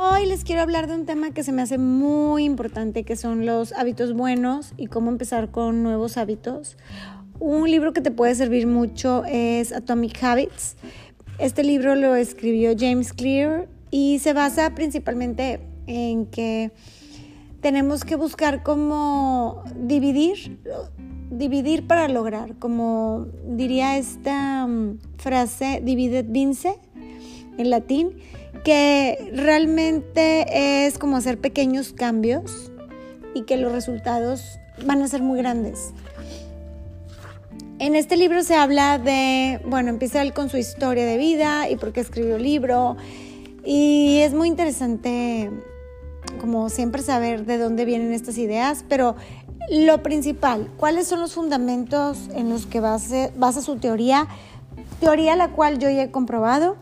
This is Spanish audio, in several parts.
Hoy les quiero hablar de un tema que se me hace muy importante, que son los hábitos buenos y cómo empezar con nuevos hábitos. Un libro que te puede servir mucho es Atomic Habits. Este libro lo escribió James Clear y se basa principalmente en que tenemos que buscar cómo dividir, dividir para lograr, como diría esta mm, frase, divide vince en latín, que realmente es como hacer pequeños cambios y que los resultados van a ser muy grandes. En este libro se habla de, bueno, empieza él con su historia de vida y por qué escribió el libro. Y es muy interesante, como siempre, saber de dónde vienen estas ideas, pero lo principal, ¿cuáles son los fundamentos en los que basa, basa su teoría? Teoría la cual yo ya he comprobado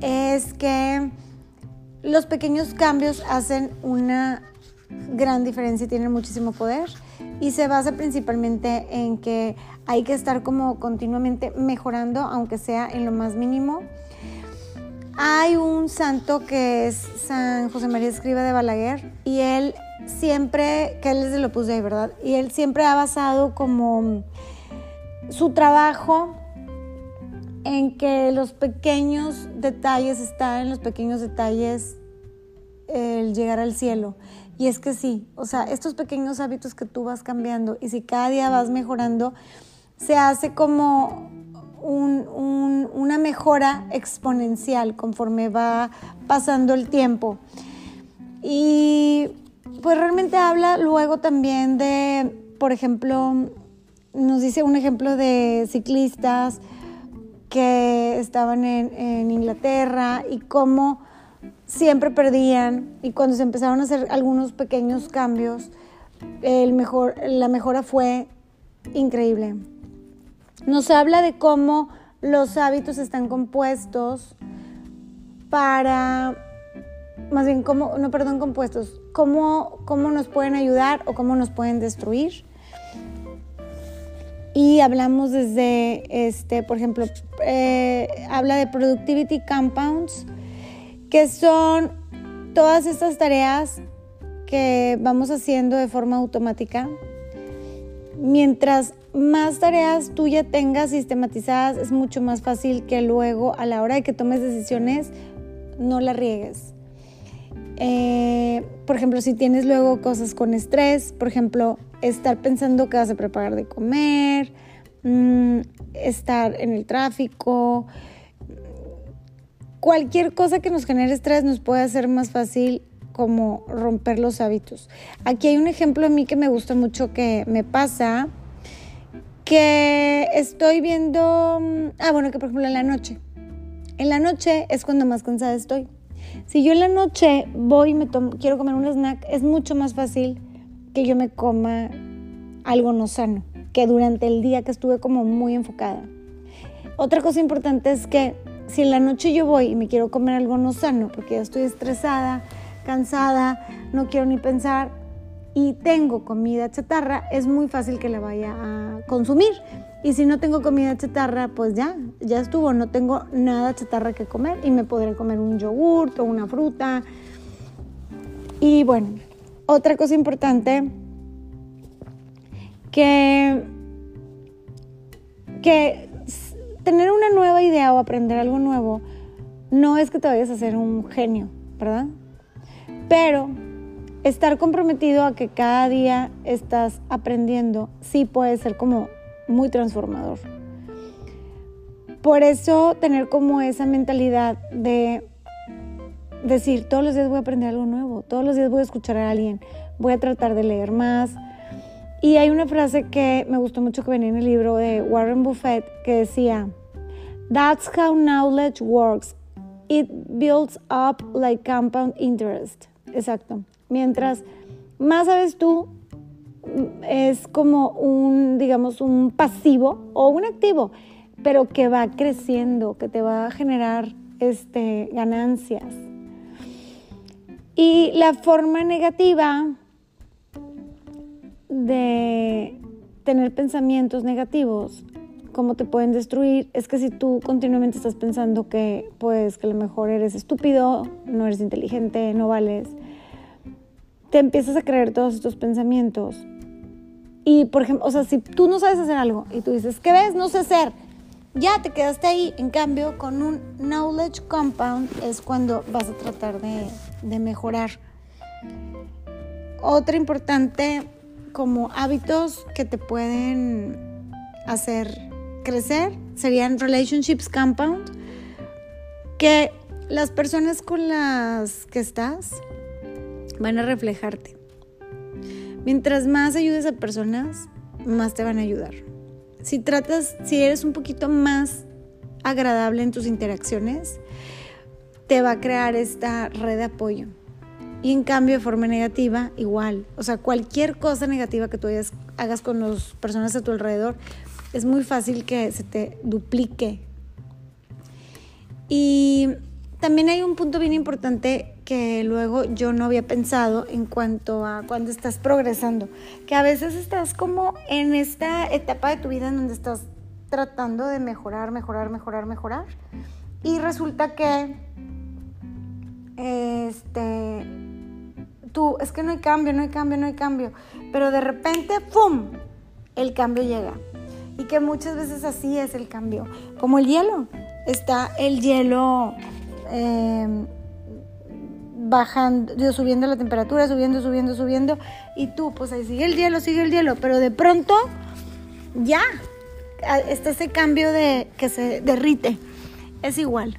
es que los pequeños cambios hacen una gran diferencia y tienen muchísimo poder y se basa principalmente en que hay que estar como continuamente mejorando, aunque sea en lo más mínimo. Hay un santo que es San José María Escriba de Balaguer y él siempre, que él es de lo puse ¿verdad? Y él siempre ha basado como su trabajo en que los pequeños detalles están en los pequeños detalles el llegar al cielo. Y es que sí, o sea, estos pequeños hábitos que tú vas cambiando y si cada día vas mejorando, se hace como una mejora exponencial conforme va pasando el tiempo. Y pues realmente habla luego también de, por ejemplo, nos dice un ejemplo de ciclistas, que estaban en, Inglaterra y cómo siempre perdían. Y cuando se empezaron a hacer algunos pequeños cambios, el mejor, la mejora fue increíble. Nos habla de cómo los hábitos están compuestos para, más bien, cómo, no, perdón, compuestos, cómo, cómo nos pueden ayudar o cómo nos pueden destruir y hablamos desde, este, por ejemplo, eh, habla de productivity compounds, que son todas estas tareas que vamos haciendo de forma automática. Mientras más tareas tú ya tengas sistematizadas, es mucho más fácil que luego a la hora de que tomes decisiones no la riegues. Eh, por ejemplo, si tienes luego cosas con estrés, por ejemplo, estar pensando que vas a preparar de comer, mm, estar en el tráfico, cualquier cosa que nos genere estrés nos puede hacer más fácil como romper los hábitos. Aquí hay un ejemplo a mí que me gusta mucho que me pasa, que estoy viendo, mm, ah bueno, que por ejemplo en la noche. En la noche es cuando más cansada estoy. Si yo en la noche voy y me tomo, quiero comer un snack, es mucho más fácil que yo me coma algo no sano, que durante el día que estuve como muy enfocada. Otra cosa importante es que si en la noche yo voy y me quiero comer algo no sano, porque ya estoy estresada, cansada, no quiero ni pensar y tengo comida chatarra, es muy fácil que la vaya a consumir. Y si no tengo comida chatarra, pues ya, ya estuvo, no tengo nada chatarra que comer y me podré comer un yogurt o una fruta. Y bueno, otra cosa importante que, que tener una nueva idea o aprender algo nuevo no es que te vayas a ser un genio, ¿verdad? Pero estar comprometido a que cada día estás aprendiendo sí puede ser como muy transformador. Por eso tener como esa mentalidad de decir, todos los días voy a aprender algo nuevo, todos los días voy a escuchar a alguien, voy a tratar de leer más. Y hay una frase que me gustó mucho que venía en el libro de Warren Buffett que decía, That's how knowledge works. It builds up like compound interest. Exacto. Mientras más sabes tú, es como un, digamos, un pasivo o un activo, pero que va creciendo, que te va a generar este, ganancias. Y la forma negativa de tener pensamientos negativos cómo te pueden destruir es que si tú continuamente estás pensando que pues que a lo mejor eres estúpido, no eres inteligente, no vales, te empiezas a creer todos estos pensamientos. Y por ejemplo, o sea, si tú no sabes hacer algo y tú dices, ¿qué ves? No sé hacer. Ya te quedaste ahí. En cambio, con un knowledge compound es cuando vas a tratar de, mejorar. Otra importante como hábitos que te pueden hacer crecer serían relationships compound, que las personas con las que estás van a reflejarte. Mientras más ayudes a personas, más te van a ayudar. Si tratas, si eres un poquito más agradable en tus interacciones, te va a crear esta red de apoyo. Y en cambio, de forma negativa, igual. O sea, cualquier cosa negativa que tú hagas con las personas a tu alrededor, es muy fácil que se te duplique. Y también hay un punto bien importante que luego yo no había pensado en cuanto a cuando estás progresando, que a veces estás como en esta etapa de tu vida en donde estás tratando de mejorar, mejorar, mejorar, mejorar, y resulta que este tú es que no hay cambio, no hay cambio, no hay cambio, pero de repente ¡pum! el cambio llega. Y que muchas veces así es el cambio, como el hielo. Está el hielo Em, bajando, subiendo la temperatura, subiendo, subiendo, subiendo, y tú, pues ahí sigue el hielo, sigue el hielo, pero de pronto ya está ese cambio de que se derrite. Es igual.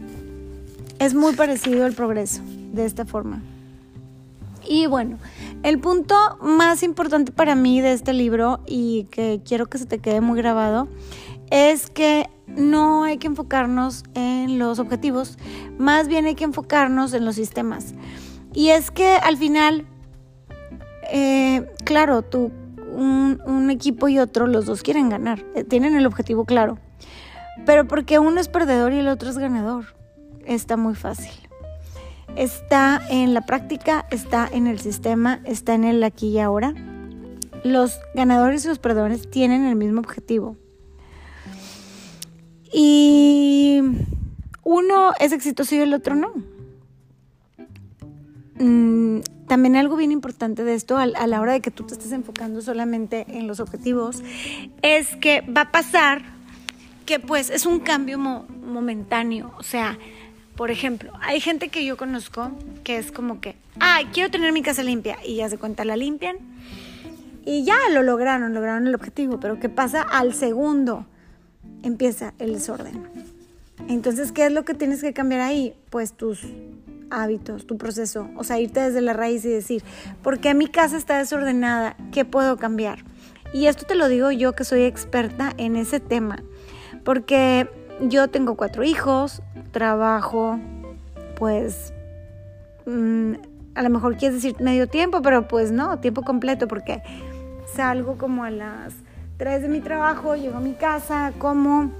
Es muy parecido el progreso de esta forma. Y bueno, el punto más importante para mí de este libro y que quiero que se te quede muy grabado es que no hay que enfocarnos en los objetivos, más bien hay que enfocarnos en los sistemas. Y es que al final, eh, claro, tú, un, un, equipo y otro, los dos quieren ganar, eh, tienen el objetivo claro. Pero porque uno es perdedor y el otro es ganador, está muy fácil. Está en la práctica, está en el sistema, está en el aquí y ahora. Los ganadores y los perdedores tienen el mismo objetivo, y uno es exitoso y el otro no. Mm, también algo bien importante de esto a, la hora de que tú te estés enfocando solamente en los objetivos es que va a pasar que pues es un cambio momentáneo. O sea, por ejemplo, hay gente que yo conozco que es como que, ay, quiero tener mi casa limpia y ya se cuenta la limpian y ya lo lograron, lograron el objetivo, pero ¿qué pasa al segundo? Empieza el desorden. Entonces, ¿qué es lo que tienes que cambiar ahí? Pues tus hábitos, tu proceso. O sea, irte desde la raíz y decir, ¿por qué mi casa está desordenada? ¿Qué puedo cambiar? Y esto te lo digo yo que soy experta en ese tema. Porque yo tengo cuatro hijos, trabajo, pues, mm, a lo mejor quieres decir medio tiempo, pero pues no, tiempo completo, porque salgo como a las de mi trabajo, llego a mi casa, como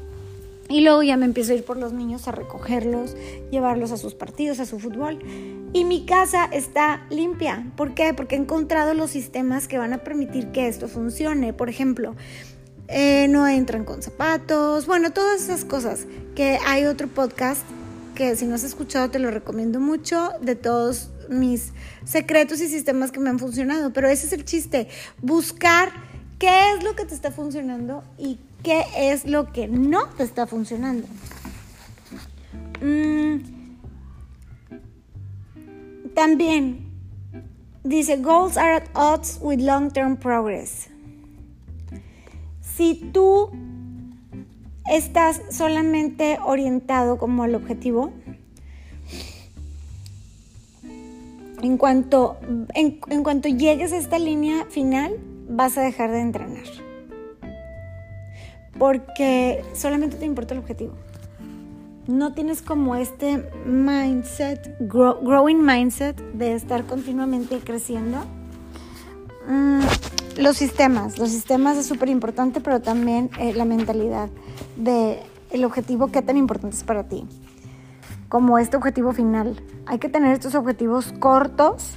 y luego ya me empiezo a ir por los niños a recogerlos, llevarlos a sus partidos, a su fútbol. Y mi casa está limpia. ¿Por qué? Porque he encontrado los sistemas que van a permitir que esto funcione. Por ejemplo, eh, no entran con zapatos, bueno, todas esas cosas. Que hay otro podcast que si no has escuchado te lo recomiendo mucho de todos mis secretos y sistemas que me han funcionado. Pero ese es el chiste, buscar qué es lo que te está funcionando y qué es lo que no te está funcionando. Mm. También dice, goals are at odds with long-term progress. Si tú estás solamente orientado como al objetivo, en cuanto, en, en cuanto llegues a esta línea final, vas a dejar de entrenar. Porque solamente te importa el objetivo. No tienes como este mindset, growing mindset de estar continuamente creciendo. Mm, los sistemas, los sistemas es súper importante, pero también eh, la mentalidad de el objetivo, qué tan importante es para ti. Como este objetivo final. Hay que tener estos objetivos cortos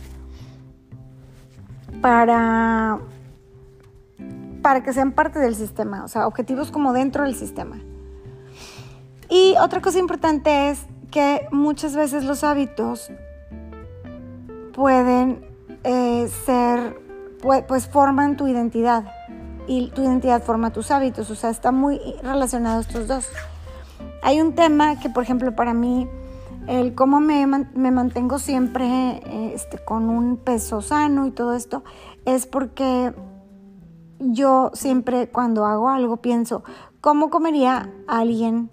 para para que sean parte del sistema, o sea, objetivos como dentro del sistema. Y otra cosa importante es que muchas veces los hábitos pueden eh, ser, pues forman tu identidad y tu identidad forma tus hábitos, o sea, está muy relacionado estos dos. Hay un tema que, por ejemplo, para mí, el cómo me, mantengo siempre este, con un peso sano y todo esto, es porque yo siempre cuando hago algo pienso, ¿cómo comería alguien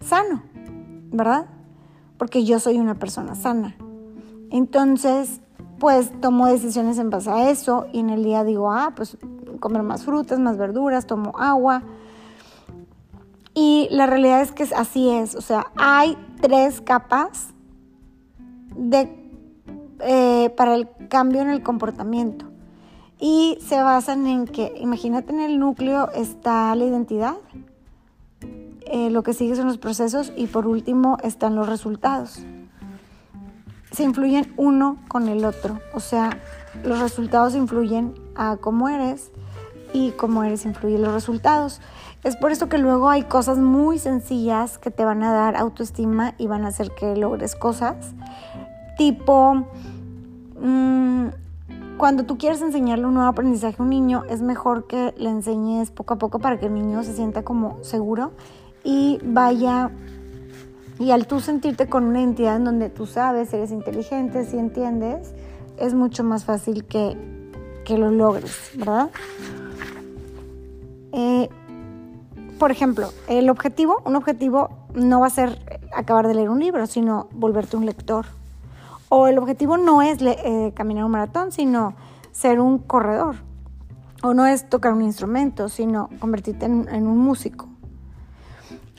sano? ¿Verdad? Porque yo soy una persona sana. Entonces, pues tomo decisiones en base a eso y en el día digo, ah, pues comer más frutas, más verduras, tomo agua. Y la realidad es que así es, o sea, hay tres capas de, eh, para el cambio en el comportamiento. Y se basan en que, imagínate en el núcleo está la identidad, eh, lo que sigue son los procesos y por último están los resultados. Se influyen uno con el otro, o sea, los resultados influyen a cómo eres y cómo eres influyen los resultados. Es por eso que luego hay cosas muy sencillas que te van a dar autoestima y van a hacer que logres cosas. Tipo, mmm, cuando tú quieres enseñarle un nuevo aprendizaje a un niño, es mejor que le enseñes poco a poco para que el niño se sienta como seguro y vaya y al tú sentirte con una identidad en donde tú sabes, eres inteligente, si entiendes, es mucho más fácil que, que lo logres, ¿verdad? Eh, por ejemplo, el objetivo, un objetivo no va a ser acabar de leer un libro, sino volverte un lector. O el objetivo no es eh, caminar un maratón, sino ser un corredor. O no es tocar un instrumento, sino convertirte en, un músico.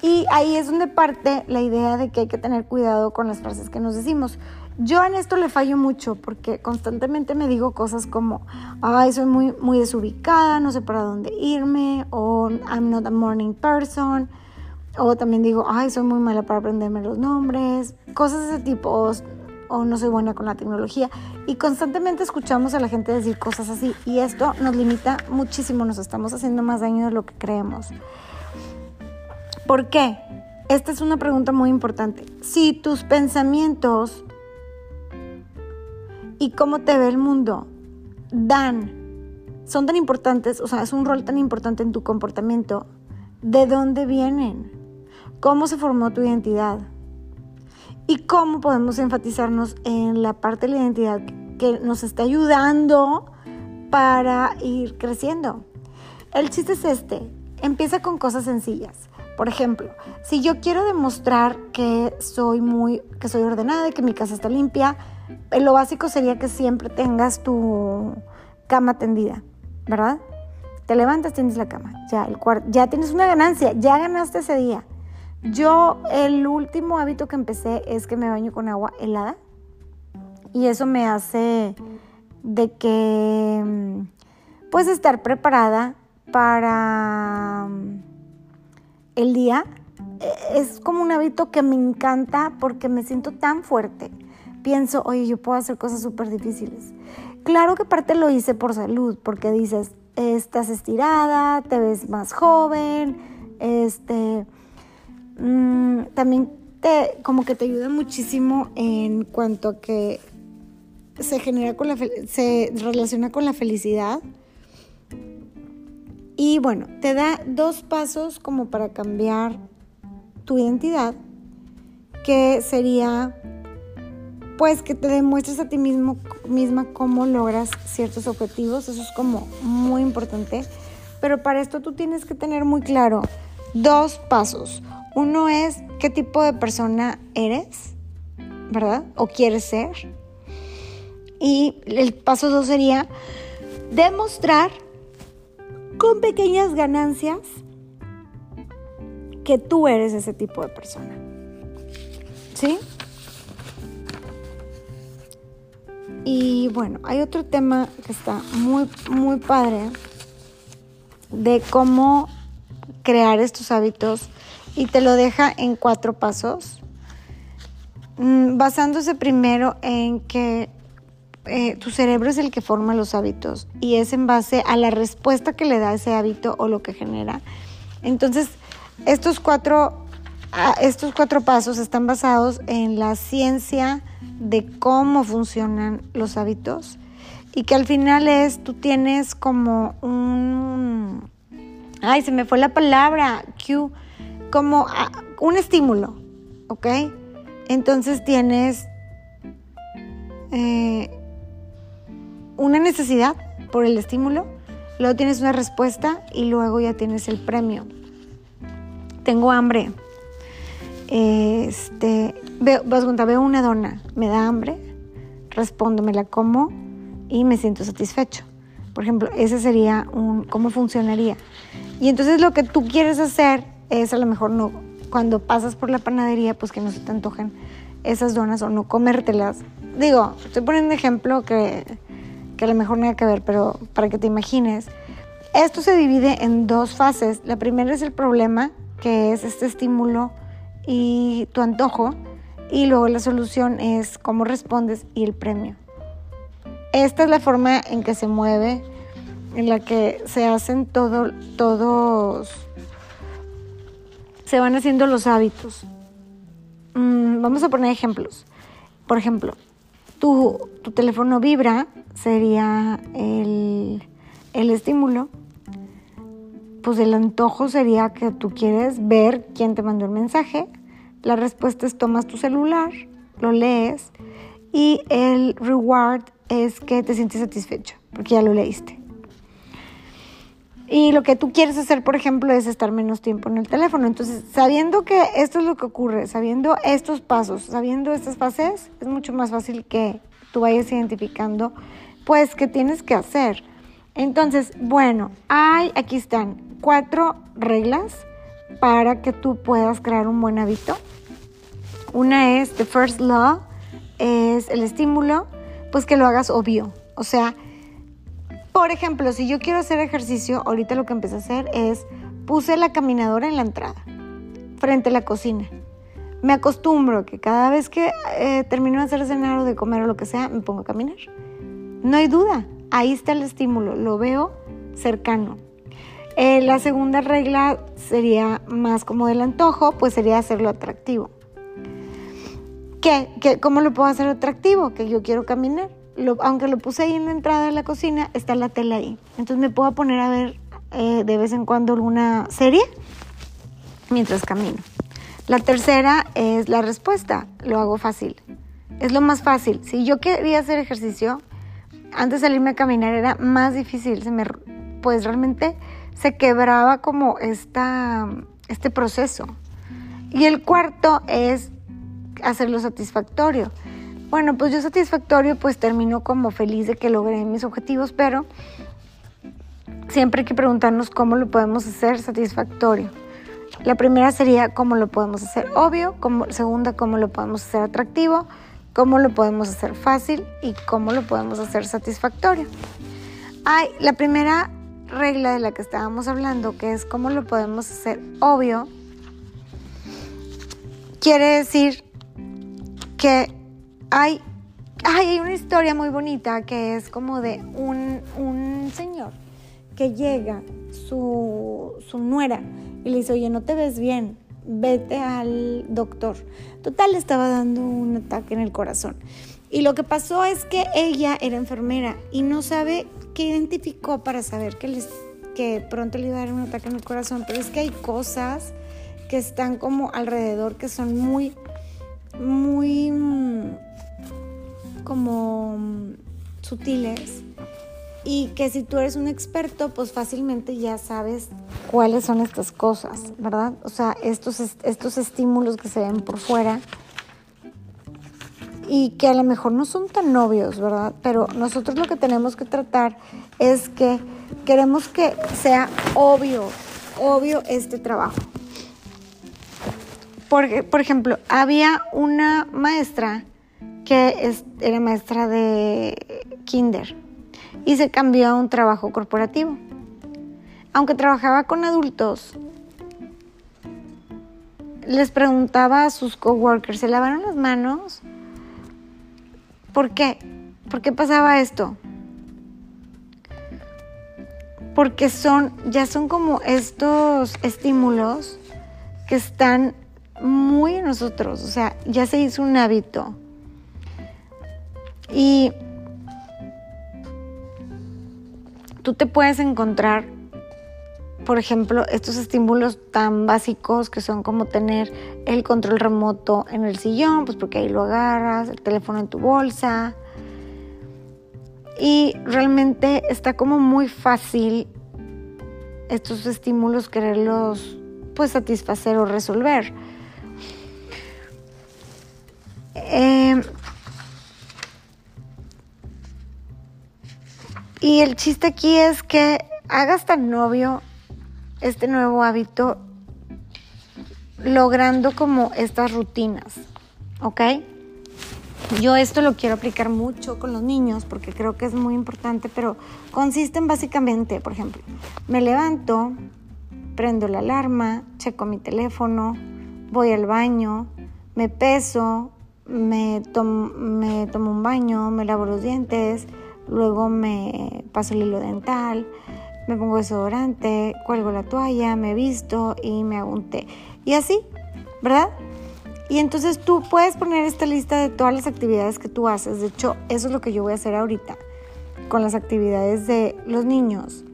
Y ahí es donde parte la idea de que hay que tener cuidado con las frases que nos decimos. Yo en esto le fallo mucho porque constantemente me digo cosas como, ay, soy muy, muy desubicada, no sé para dónde irme, o I'm not a morning person, o también digo, ay, soy muy mala para aprenderme los nombres, cosas de ese tipo, no soy buena con la tecnología. Y constantemente escuchamos a la gente decir cosas así y esto nos limita muchísimo, nos estamos haciendo más daño de lo que creemos. ¿Por qué? Esta es una pregunta muy importante. Si tus pensamientos y cómo te ve el mundo dan, son tan importantes, o sea, es un rol tan importante en tu comportamiento, ¿de dónde vienen? ¿Cómo se formó tu identidad? Y cómo podemos enfatizarnos en la parte de la identidad que nos está ayudando para ir creciendo. El chiste es este, empieza con cosas sencillas. Por ejemplo, si yo quiero demostrar que soy muy que soy ordenada y que mi casa está limpia, eh, lo básico sería que siempre tengas tu cama tendida, ¿verdad? Te levantas, tienes la cama, ya el ya tienes una ganancia, ya ganaste ese día. Yo el último hábito que empecé es que me baño con agua helada y eso me hace de que pues estar preparada para el día. E, es como un hábito que me encanta porque me siento tan fuerte. Pienso, oye, yo puedo hacer cosas súper difíciles. Claro que parte lo hice por salud, porque dices, estás estirada, te ves más joven, este, Mm, también como que te ayuda muchísimo en cuanto a que se genera con la se relaciona con la felicidad. Y bueno, te da dos pasos como para cambiar tu identidad, que sería pues que te demuestres a ti mismo misma cómo logras ciertos objetivos, eso es como muy importante, pero para esto tú tienes que tener muy claro dos pasos. Uno es qué tipo de persona eres, ¿verdad? O quieres ser. Y el paso dos sería demostrar con pequeñas ganancias que tú eres ese tipo de persona. ¿Sí? Y bueno, hay otro tema que está muy, muy padre de cómo crear estos hábitos y te lo deja en cuatro pasos, mm, basándose primero en que eh, tu cerebro es el que forma los hábitos y es en base a la respuesta que le da ese hábito o lo que genera. Entonces, estos cuatro, ah, estos cuatro pasos están basados en la ciencia de cómo funcionan los hábitos y que al final es, tú tienes como un, ay, se me fue la palabra, Q, como ah, un estímulo, ¿ok? Entonces tienes eh, una necesidad por el estímulo, luego tienes una respuesta y luego ya tienes el premio. Tengo hambre. Este, vas a veo una dona, me da hambre, respondo, me la como y me siento satisfecho. Por ejemplo, ese sería un cómo funcionaría. Y entonces lo que tú quieres hacer es a lo mejor no cuando pasas por la panadería, pues que no se te antojen esas donas o no comértelas. Digo, estoy poniendo un ejemplo que que a lo mejor nada que ver, pero para que te imagines. Esto se divide en dos fases. La primera es el problema, que es este estímulo y tu antojo. Y luego la solución es cómo respondes y el premio. Esta es la forma en que se mueve, en la que se hacen todo, todos, se van haciendo los hábitos. Mm, vamos a poner ejemplos. Por ejemplo, tu, tu teléfono vibra sería el, el estímulo, pues el antojo sería que tú quieres ver quién te mandó el mensaje. La respuesta es tomas tu celular, lo lees y el reward es que te sientes satisfecho porque ya lo leíste. Y lo que tú quieres hacer, por ejemplo, es estar menos tiempo en el teléfono. Entonces, sabiendo que esto es lo que ocurre, sabiendo estos pasos, sabiendo estas fases, es mucho más fácil que tú vayas identificando, pues, qué tienes que hacer. Entonces, bueno, hay, aquí están cuatro reglas para que tú puedas crear un buen hábito. Una es, the first law, es el estímulo, pues que lo hagas obvio. O sea, por ejemplo, si yo quiero hacer ejercicio, ahorita lo que empecé a hacer es, puse la caminadora en la entrada, frente a la cocina me acostumbro que cada vez que eh, termino de hacer cenar o de comer o lo que sea, me pongo a caminar. No hay duda, ahí está el estímulo, lo veo cercano. Eh, la segunda regla sería más como del antojo, pues sería hacerlo atractivo. ¿Qué? ¿Qué? ¿Cómo lo puedo hacer atractivo? Que yo quiero caminar. Aunque lo puse ahí en la entrada de la cocina, está la tela ahí. Entonces me puedo poner a ver eh, de vez en cuando alguna serie mientras camino. La tercera es la respuesta. Lo hago fácil. Es lo más fácil. Si yo quería hacer ejercicio, antes de salirme a caminar era más difícil. Se me, pues realmente se quebraba como esta, este proceso. Y el cuarto es hacerlo satisfactorio. Bueno, pues yo satisfactorio pues termino como feliz de que logré mis objetivos, pero siempre hay que preguntarnos cómo lo podemos hacer satisfactorio. La primera sería cómo lo podemos hacer obvio, como, segunda cómo lo podemos hacer atractivo, cómo lo podemos hacer fácil y cómo lo podemos hacer satisfactorio. Hay la primera regla de la que estábamos hablando, que es cómo lo podemos hacer obvio, quiere decir que hay, hay una historia muy bonita que es como de un, un señor que llega, su, su nuera, y le dice, oye, no te ves bien, vete al doctor. Total, le estaba dando un ataque en el corazón. Y lo que pasó es que ella era enfermera y no sabe qué identificó para saber que, les, que pronto le iba a dar un ataque en el corazón. Pero es que hay cosas que están como alrededor que son muy, muy mm, como mm, sutiles y que si tú eres un experto, pues fácilmente ya sabes cuáles son estas cosas, ¿verdad? O sea, estos, estos estímulos que se ven por fuera y que a lo mejor no son tan obvios, ¿verdad? Pero nosotros lo que tenemos que tratar es que queremos que sea obvio, obvio este trabajo. Porque, por ejemplo, había una maestra que era maestra de kinder y se cambió a un trabajo corporativo. Aunque trabajaba con adultos, les preguntaba a sus coworkers, ¿se lavaron las manos? ¿Por qué? ¿Por qué pasaba esto? Porque son, ya son como estos estímulos que están muy en nosotros, o sea, ya se hizo un hábito. Y tú te puedes encontrar, por ejemplo, estos estímulos tan básicos que son como tener el control remoto en el sillón, pues porque ahí lo agarras, el teléfono en tu bolsa. Y realmente está como muy fácil estos estímulos quererlos pues satisfacer o resolver. Eh, y el chiste aquí es que hagas tan novio este nuevo hábito logrando como estas rutinas, ¿ok? Yo esto lo quiero aplicar mucho con los niños porque creo que es muy importante, pero consisten básicamente, por ejemplo, me levanto, prendo la alarma, checo mi teléfono, voy al baño, me peso, me, me tomo un baño, me lavo los dientes, luego me paso el hilo dental, me pongo desodorante, cuelgo la toalla, me visto y me hago. Y así, ¿verdad? Y entonces tú puedes poner esta lista de todas las actividades que tú haces. De hecho, eso es lo que yo voy a hacer ahorita con las actividades de los niños.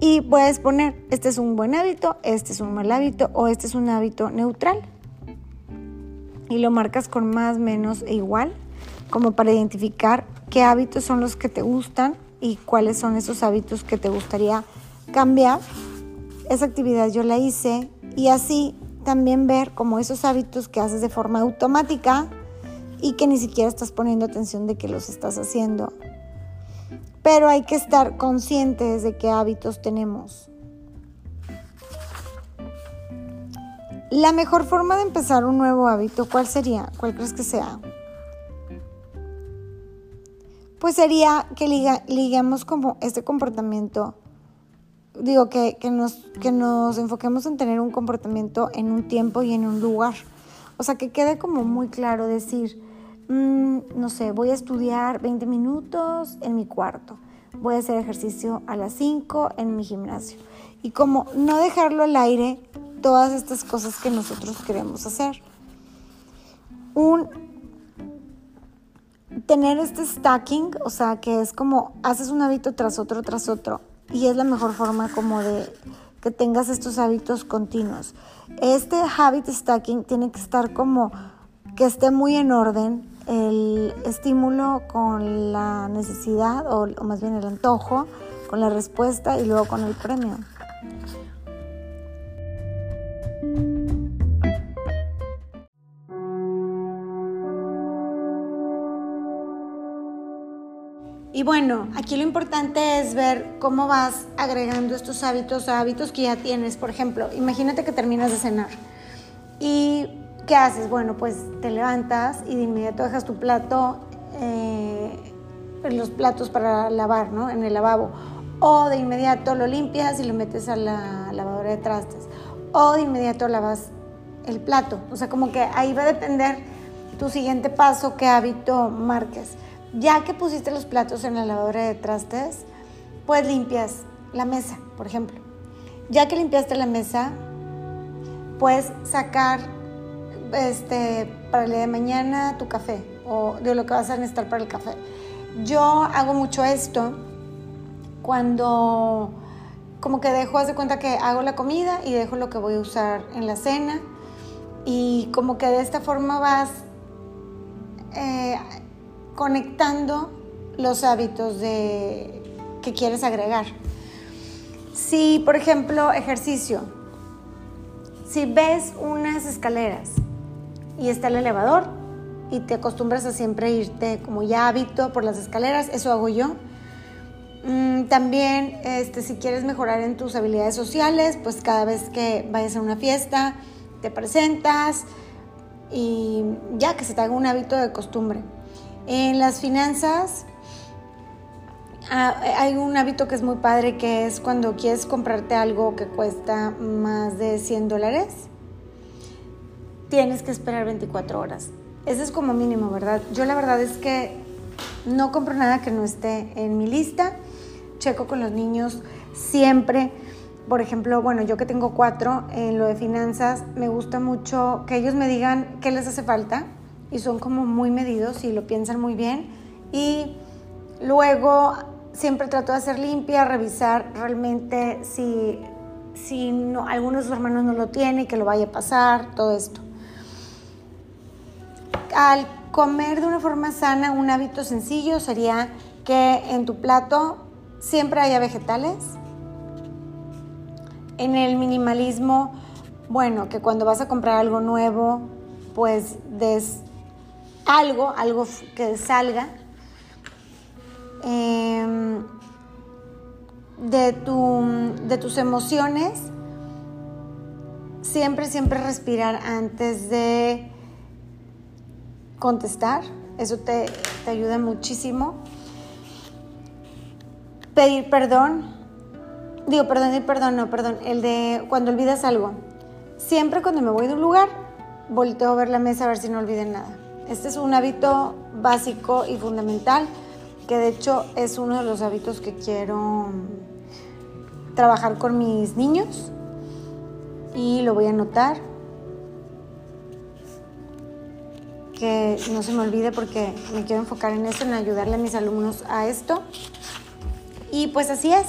Y puedes poner, este es un buen hábito, este es un mal hábito o este es un hábito neutral y lo marcas con más, menos e igual, como para identificar qué hábitos son los que te gustan y cuáles son esos hábitos que te gustaría cambiar. Esa actividad yo la hice y así también ver como esos hábitos que haces de forma automática y que ni siquiera estás poniendo atención de que los estás haciendo. Pero hay que estar conscientes de qué hábitos tenemos. La mejor forma de empezar un nuevo hábito, ¿cuál sería? ¿Cuál crees que sea? Pues sería que liguemos como este comportamiento, digo, que, nos, que nos enfoquemos en tener un comportamiento en un tiempo y en un lugar. O sea, que quede como muy claro decir, mm, no sé, voy a estudiar 20 minutos en mi cuarto, voy a hacer ejercicio a las 5 en mi gimnasio. Y como no dejarlo al aire todas estas cosas que nosotros queremos hacer. Un tener este stacking, o sea, que es como haces un hábito tras otro, tras otro, y es la mejor forma como de que tengas estos hábitos continuos. Este habit stacking tiene que estar como que esté muy en orden el estímulo con la necesidad o, o más bien el antojo, con la respuesta y luego con el premio. Y bueno, aquí lo importante es ver cómo vas agregando estos hábitos a hábitos que ya tienes. Por ejemplo, imagínate que terminas de cenar. ¿Y qué haces? Bueno, pues te levantas y de inmediato dejas tu plato, eh, los platos para lavar, ¿no? En el lavabo. O de inmediato lo limpias y lo metes a la lavadora de trastes. O de inmediato lavas el plato. O sea, como que ahí va a depender tu siguiente paso, qué hábito marques. Ya que pusiste los platos en la lavadora de trastes, pues limpias la mesa, por ejemplo. Ya que limpiaste la mesa, puedes sacar este, para el día de mañana tu café o de lo que vas a necesitar para el café. Yo hago mucho esto cuando como que dejo, haz de cuenta que hago la comida y dejo lo que voy a usar en la cena y como que de esta forma vas eh, conectando los hábitos de, que quieres agregar. Si, por ejemplo, ejercicio, si ves unas escaleras y está el elevador y te acostumbras a siempre irte como ya hábito por las escaleras, eso hago yo. Mm, también, este, si quieres mejorar en tus habilidades sociales, pues cada vez que vayas a una fiesta, te presentas y ya que se te haga un hábito de costumbre. En las finanzas ah, hay un hábito que es muy padre que es cuando quieres comprarte algo que cuesta más de 100 dólares, tienes que esperar 24 horas. Ese es como mínimo, ¿verdad? Yo la verdad es que No compro nada que no esté en mi lista. Checo con los niños siempre. Por ejemplo, bueno, yo que tengo cuatro en lo de finanzas, me gusta mucho que ellos me digan qué les hace falta y son como muy medidos y lo piensan muy bien. Y luego siempre trato de hacer limpia, revisar realmente si, si no, alguno de sus hermanos no lo tiene que lo vaya a pasar, todo esto. Al comer de una forma sana, un hábito sencillo sería que en tu plato siempre haya vegetales. En el minimalismo, bueno, que cuando vas a comprar algo nuevo, pues des algo, algo que salga. Em, de, tu, de tus emociones, siempre, siempre respirar antes de contestar. Eso te, te ayuda muchísimo. Pedir perdón. Digo, perdón, y perdón, no, perdón. El de cuando olvidas algo. Siempre cuando me voy de un lugar, volteo a ver la mesa a ver si no olviden nada. Este es un hábito básico y fundamental que de hecho es uno de los hábitos que quiero trabajar con mis niños y lo voy a anotar. Que no se me olvide porque me quiero enfocar en esto, en ayudarle a mis alumnos a esto. Y pues así es.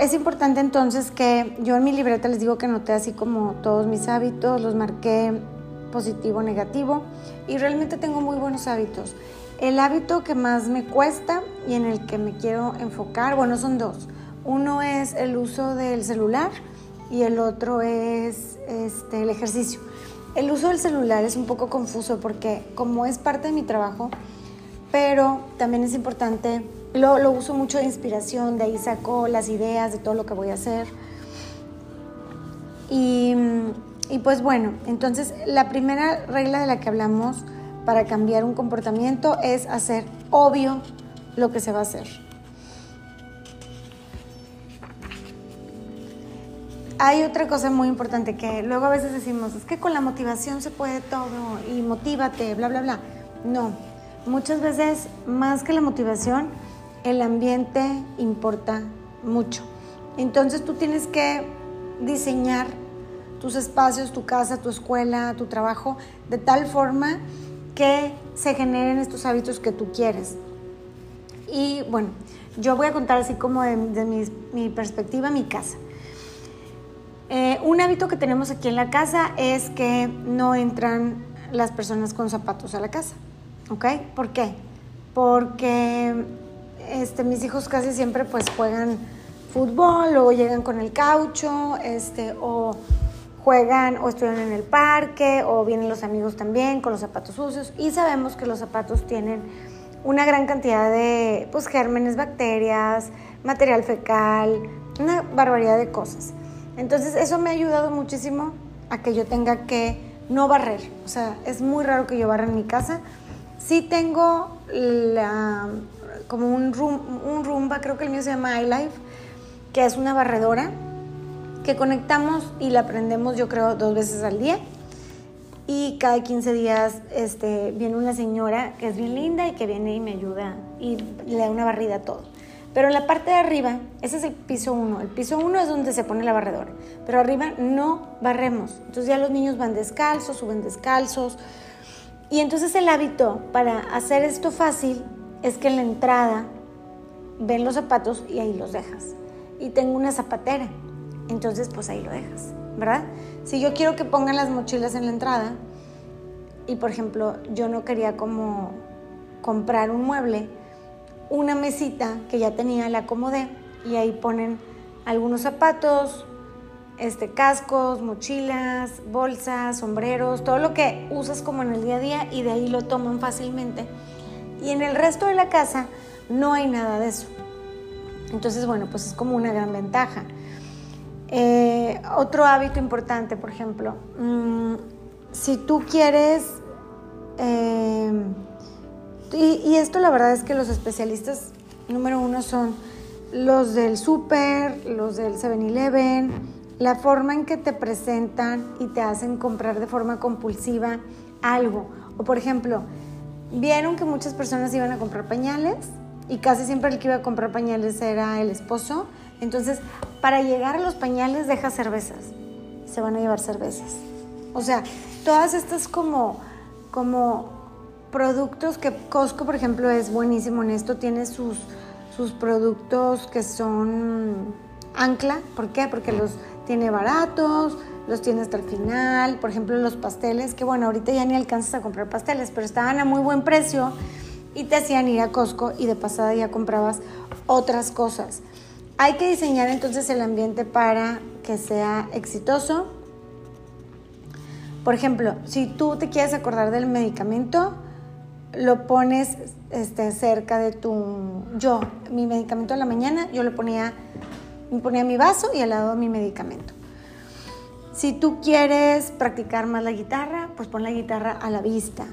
Es importante entonces que yo en mi libreta les digo que anoté así como todos mis hábitos, los marqué positivo, negativo y realmente tengo muy buenos hábitos. El hábito que más me cuesta y en el que me quiero enfocar, bueno, son dos. Uno es el uso del celular y el otro es este, el ejercicio. El uso del celular es un poco confuso porque como es parte de mi trabajo, pero también es importante, lo, lo uso mucho de inspiración, de ahí saco las ideas de todo lo que voy a hacer. Y, y pues bueno, entonces la primera regla de la que hablamos para cambiar un comportamiento es hacer obvio lo que se va a hacer. Hay otra cosa muy importante que luego a veces decimos, es que con la motivación se puede todo y motívate, bla, bla, bla. No, muchas veces más que la motivación, el ambiente importa mucho. Entonces tú tienes que diseñar tus espacios, tu casa, tu escuela, tu trabajo, de tal forma que se generen estos hábitos que tú quieres. Y bueno, yo voy a contar así como de, mi, perspectiva, mi casa. Eh, un hábito que tenemos aquí en la casa es que no entran las personas con zapatos a la casa. ¿Ok? ¿Por qué? Porque este, mis hijos casi siempre pues juegan fútbol o llegan con el caucho este, o juegan o estudian en el parque o vienen los amigos también con los zapatos sucios y sabemos que los zapatos tienen una gran cantidad de pues, gérmenes, bacterias, material fecal, una barbaridad de cosas. Entonces eso me ha ayudado muchísimo a que yo tenga que no barrer. O sea, es muy raro que yo barra en mi casa. Sí tengo la, como un, un rumba, creo que el mío se llama iLife, que es una barredora que conectamos y la aprendemos yo creo dos veces al día. Y cada 15 días este, viene una señora que es bien linda y que viene y me ayuda y le da una barrida a todo. Pero en la parte de arriba, ese es el piso 1. El piso 1 es donde se pone la barredora. Pero arriba no barremos. Entonces ya los niños van descalzos, suben descalzos. Y entonces el hábito para hacer esto fácil es que en la entrada ven los zapatos y ahí los dejas. Y tengo una zapatera entonces pues ahí lo dejas, ¿verdad? Si yo quiero que pongan las mochilas en la entrada y por ejemplo yo no quería como comprar un mueble, una mesita que ya tenía la acomodé y ahí ponen algunos zapatos, este, cascos, mochilas, bolsas, sombreros, todo lo que usas como en el día a día y de ahí lo toman fácilmente. Y en el resto de la casa no hay nada de eso. Entonces, bueno, pues es como una gran ventaja. Eh, otro hábito importante, por ejemplo, mm, si tú quieres, eh, y, esto la verdad es que los especialistas número uno son los del super, los del 7-Eleven, la forma en que te presentan y te hacen comprar de forma compulsiva algo. O por ejemplo, vieron que muchas personas iban a comprar pañales y casi siempre el que iba a comprar pañales era el esposo. Entonces, para llegar a los pañales deja cervezas. Se van a llevar cervezas. O sea, todas estas como, como productos que Costco, por ejemplo, es buenísimo en esto. Tiene sus, sus productos que son ancla. ¿Por qué? Porque los tiene baratos, los tiene hasta el final. Por ejemplo, los pasteles, que bueno, ahorita ya ni alcanzas a comprar pasteles, pero estaban a muy buen precio y te hacían ir a Costco y de pasada ya comprabas otras cosas. Hay que diseñar entonces el ambiente para que sea exitoso. Por ejemplo, si tú te quieres acordar del medicamento, lo pones este, cerca de tu... Yo, mi medicamento de la mañana, yo lo ponía, me ponía mi vaso y al lado mi medicamento. Si tú quieres practicar más la guitarra, pues pon la guitarra a la vista.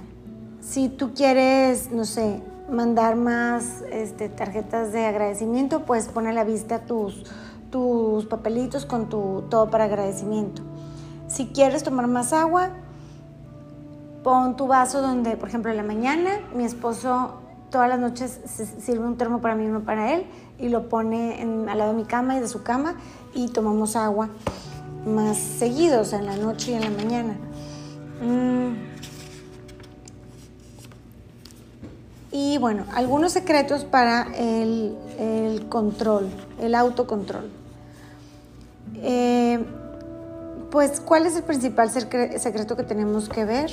Si tú quieres, no sé, mandar más este, tarjetas de agradecimiento, pues pon a la vista tus, tus papelitos con tu todo para agradecimiento. Si quieres tomar más agua, pon tu vaso donde, por ejemplo, en la mañana mi esposo todas las noches sirve un termo para mí uno para él y lo pone al lado de mi cama y de su cama y tomamos agua más seguidos, en la noche y en la mañana. Mm. Y bueno, algunos secretos para el, control, el autocontrol. Eh, pues, ¿cuál es el principal secreto que tenemos que ver?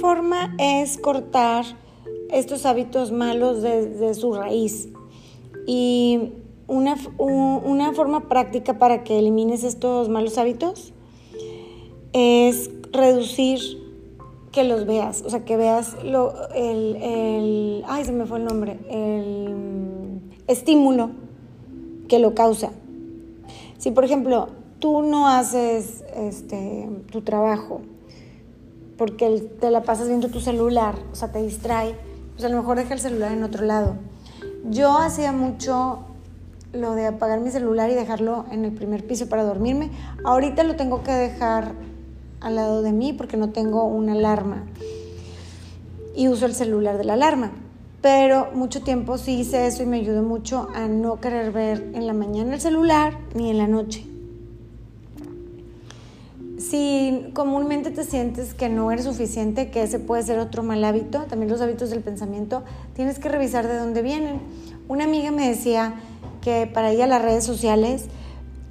forma es cortar estos hábitos malos desde su raíz. Y una, una, forma práctica para que elimines estos malos hábitos es reducir que los veas, o sea, que veas lo, el, el, ay, se me fue el nombre, el estímulo que lo causa. Si, por ejemplo, tú no haces este, tu trabajo porque te la pasas viendo tu celular, o sea, te distrae, pues a lo mejor deja el celular en otro lado. Yo hacía mucho lo de apagar mi celular y dejarlo en el primer piso para dormirme. Ahorita lo tengo que dejar al lado de mí porque no tengo una alarma y uso el celular de la alarma. Pero mucho tiempo sí hice eso y me ayudó mucho a no querer ver en la mañana el celular ni en la noche si comúnmente te sientes que no eres suficiente, que ese puede ser otro mal hábito, también los hábitos del pensamiento, tienes que revisar de dónde vienen. Una amiga me decía que para ella las redes sociales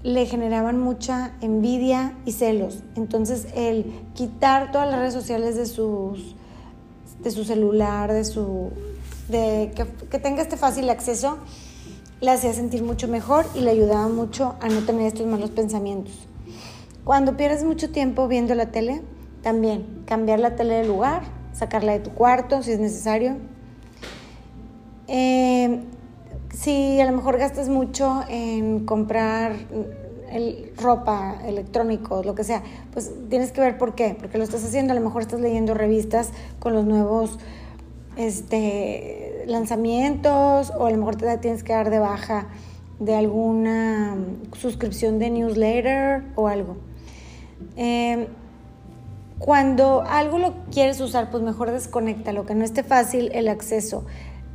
le generaban mucha envidia y celos. Entonces el quitar todas las redes sociales de, sus, de su celular, de su, de que, tenga este fácil acceso, le hacía sentir mucho mejor y le ayudaba mucho a no tener estos malos pensamientos. Cuando pierdes mucho tiempo viendo la tele, también cambiar la tele de lugar, sacarla de tu cuarto si es necesario. Eh, si a lo mejor gastas mucho en comprar ropa, electrónicos, lo que sea, pues tienes que ver por qué, porque lo estás haciendo, a lo mejor estás leyendo revistas con los nuevos este, lanzamientos o a lo mejor te tienes que dar de baja de alguna suscripción de newsletter o algo. Em, cuando algo lo quieres usar, pues mejor desconecta, lo que no esté fácil el acceso.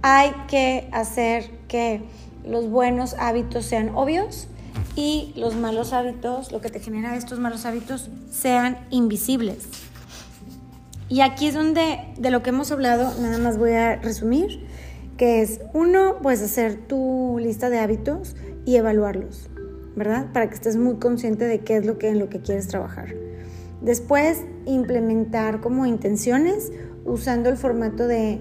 Hay que hacer que los buenos hábitos sean obvios y los malos hábitos, lo que te genera estos malos hábitos, sean invisibles. Y aquí es donde de lo que hemos hablado, nada más voy a resumir, que es uno, pues hacer tu lista de hábitos y evaluarlos. ¿verdad? Para que estés muy consciente de qué es lo que en lo que quieres trabajar. Después, implementar como intenciones usando el formato de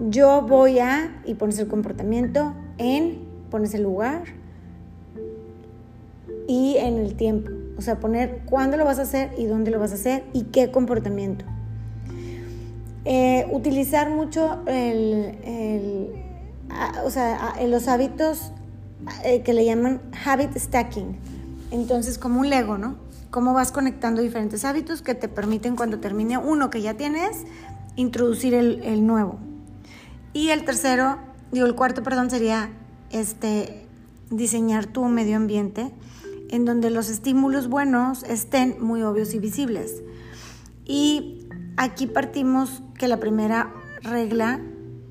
yo voy a y pones el comportamiento en, pones el lugar y en el tiempo. O sea, poner cuándo lo vas a hacer y dónde lo vas a hacer y qué comportamiento. Eh, utilizar mucho el, o sea, los hábitos eh, que le llaman habit stacking. Entonces, como un Lego, ¿no? Cómo vas conectando diferentes hábitos que te permiten cuando termine uno que ya tienes, introducir el, nuevo. Y el tercero, digo, el cuarto, perdón, sería este, diseñar tu medio ambiente en donde los estímulos buenos estén muy obvios y visibles. Y aquí partimos que la primera regla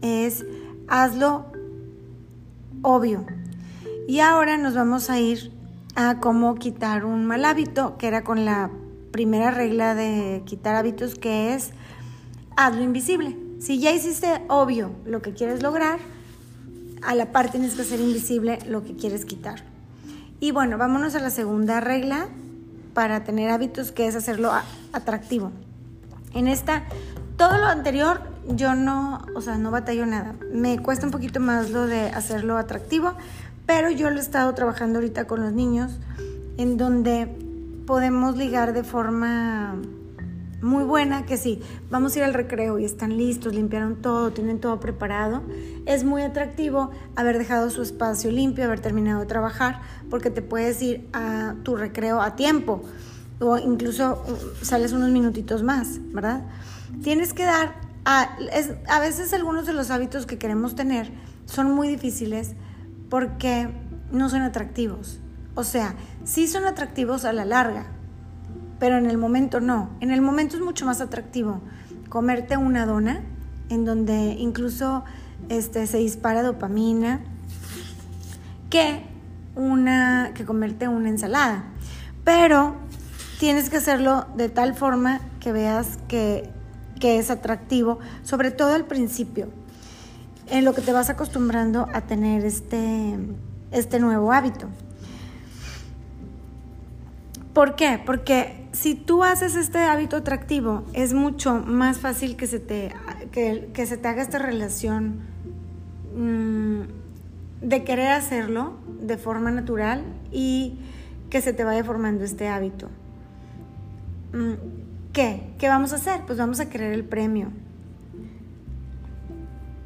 es hazlo obvio. Y ahora nos vamos a ir a cómo quitar un mal hábito, que era con la primera regla de quitar hábitos, que es hazlo invisible. Si ya hiciste obvio lo que quieres lograr, a la par tienes que hacer invisible lo que quieres quitar. Y bueno, vámonos a la segunda regla para tener hábitos, que es hacerlo atractivo. En esta, todo lo anterior yo no, o sea, no batallo nada. Me cuesta un poquito más lo de hacerlo atractivo, pero yo lo he estado trabajando ahorita con los niños, en donde podemos ligar de forma muy buena, que sí, vamos a ir al recreo y están listos, limpiaron todo, tienen todo preparado. Es muy atractivo haber dejado su espacio limpio, haber terminado de trabajar, porque te puedes ir a tu recreo a tiempo o incluso uh, sales unos minutitos más, ¿verdad? Tienes que dar, a, a veces algunos de los hábitos que queremos tener son muy difíciles porque no son atractivos. O sea, sí son atractivos a la larga, pero en el momento no. En el momento es mucho más atractivo comerte una dona en donde incluso este, se dispara dopamina que, una, que comerte una ensalada. Pero tienes que hacerlo de tal forma que veas que, que es atractivo, sobre todo al principio, en lo que te vas acostumbrando a tener este, este nuevo hábito. ¿Por qué? Porque si tú haces este hábito atractivo, es mucho más fácil que se te, que, se te haga esta relación mmm, de querer hacerlo de forma natural y que se te vaya formando este hábito. Mm, ¿Qué? ¿Qué vamos a hacer? Pues vamos a querer el premio.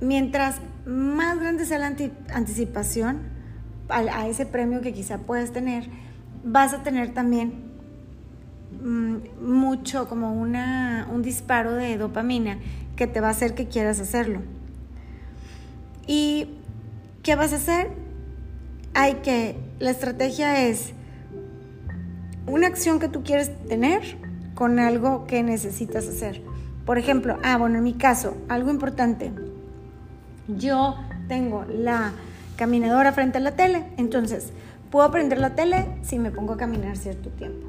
Mientras más grande sea la anticipación a, ese premio que quizá puedes tener, vas a tener también mm, mucho como una, un disparo de dopamina que te va a hacer que quieras hacerlo. ¿Y qué vas a hacer? Hay que, la estrategia es una acción que tú quieres tener, con algo que necesitas hacer. Por ejemplo, ah, bueno, en mi caso, algo importante. Yo tengo la caminadora frente a la tele, entonces puedo prender la tele si me pongo a caminar cierto tiempo.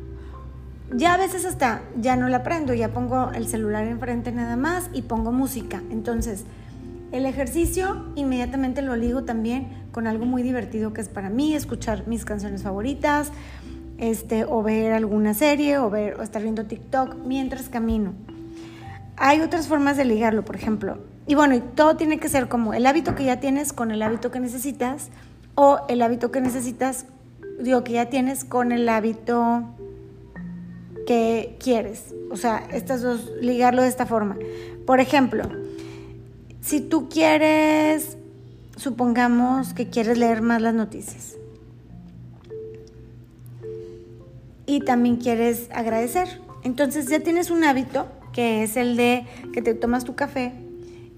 Ya a veces hasta ya no la prendo, ya pongo el celular enfrente nada más y pongo música. Entonces, el ejercicio inmediatamente lo ligo también con algo muy divertido que es para mí, escuchar mis canciones favoritas, este, o ver alguna serie o, ver, o estar viendo TikTok mientras camino. Hay otras formas de ligarlo, por ejemplo. Y bueno, y todo tiene que ser como el hábito que ya tienes con el hábito que necesitas o el hábito que necesitas, digo, que ya tienes con el hábito quieres. O sea, estas dos, ligarlo de esta forma. Por ejemplo, si tú quieres, supongamos que quieres leer más las noticias. y también quieres agradecer. Entonces ya tienes un hábito que es el de que te tomas tu café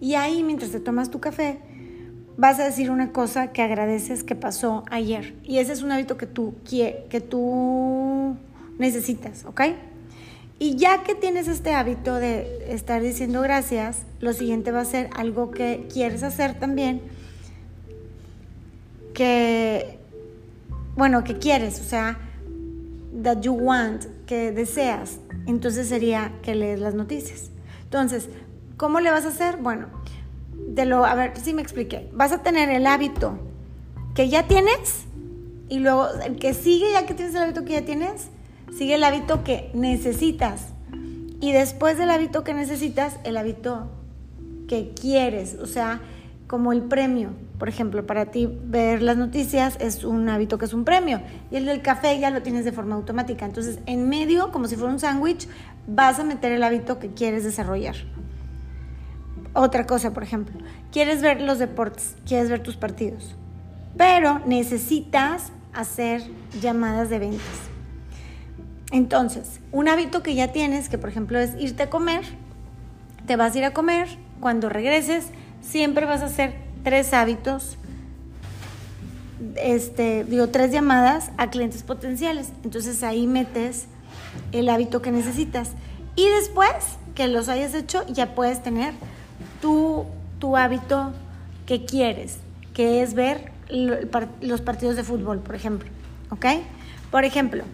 y ahí mientras te tomas tu café vas a decir una cosa que agradeces que pasó ayer. Y ese es un hábito que tú, que tú necesitas, ¿ok? Y ya que tienes este hábito de estar diciendo gracias, lo siguiente va a ser algo que quieres hacer también, que, bueno, que quieres, o sea, that you want, que deseas, entonces sería que lees las noticias. Entonces, ¿cómo le vas a hacer? Bueno, de lo, a ver si me expliqué. Vas a tener el hábito que ya tienes y luego el que sigue, ya que tienes el hábito que ya tienes, sigue el hábito que necesitas. Y después del hábito que necesitas, el hábito que quieres, o sea, como el premio. Por ejemplo, para ti ver las noticias es un hábito que es un premio y el del café ya lo tienes de forma automática. Entonces, en medio, como si fuera un sándwich, vas a meter el hábito que quieres desarrollar. Otra cosa, por ejemplo, quieres ver los deportes, quieres ver tus partidos, pero necesitas hacer llamadas de ventas. Entonces, un hábito que ya tienes, que por ejemplo es irte a comer, te vas a ir a comer, cuando regreses, siempre vas a hacer tres hábitos este, digo, tres llamadas a clientes potenciales. Entonces ahí metes el hábito que necesitas. Y después que los hayas hecho, ya puedes tener tu, tu hábito que quieres, que es ver los partidos de fútbol, por ejemplo. ¿Ok? Por ejemplo,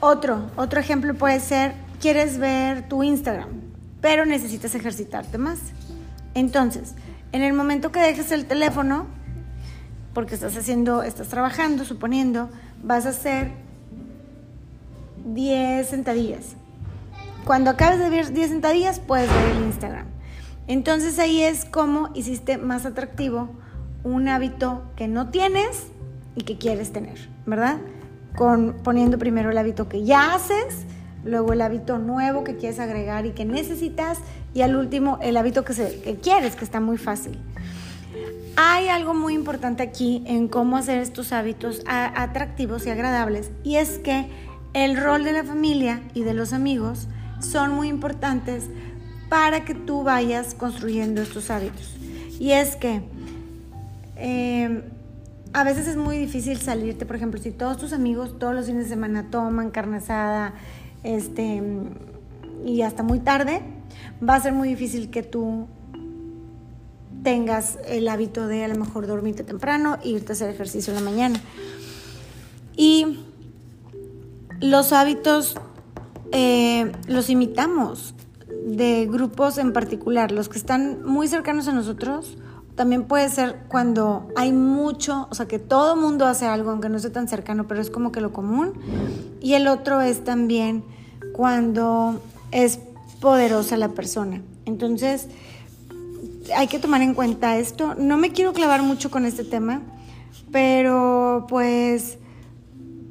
otro, otro ejemplo puede ser, quieres ver tu Instagram, pero necesitas ejercitarte más. Entonces, en el momento que dejes el teléfono, porque estás haciendo, estás trabajando, suponiendo, vas a hacer 10 sentadillas. Cuando acabes de ver 10 sentadillas, puedes ver el Instagram. Entonces ahí es como hiciste más atractivo un hábito que no tienes y que quieres tener, ¿verdad? Con, poniendo primero el hábito que ya haces, luego el hábito nuevo que quieres agregar y que necesitas, y al último el hábito que, se, que quieres, que está muy fácil. Hay algo muy importante aquí en cómo hacer estos hábitos atractivos y agradables, y es que el rol de la familia y de los amigos son muy importantes para que tú vayas construyendo estos hábitos. Y es que eh, a veces es muy difícil salirte, por ejemplo, si todos tus amigos todos los fines de semana toman carne asada este, y hasta muy tarde, va a ser muy difícil que tú tengas el hábito de a lo mejor dormirte temprano e irte a hacer ejercicio en la mañana. Y los hábitos eh, los imitamos de grupos en particular, los que están muy cercanos a nosotros también puede ser cuando hay mucho, o sea, que todo mundo hace algo, aunque no esté tan cercano, pero es como que lo común. Y el otro es también cuando es poderosa la persona. Entonces, hay que tomar en cuenta esto. No me quiero clavar mucho con este tema, pero pues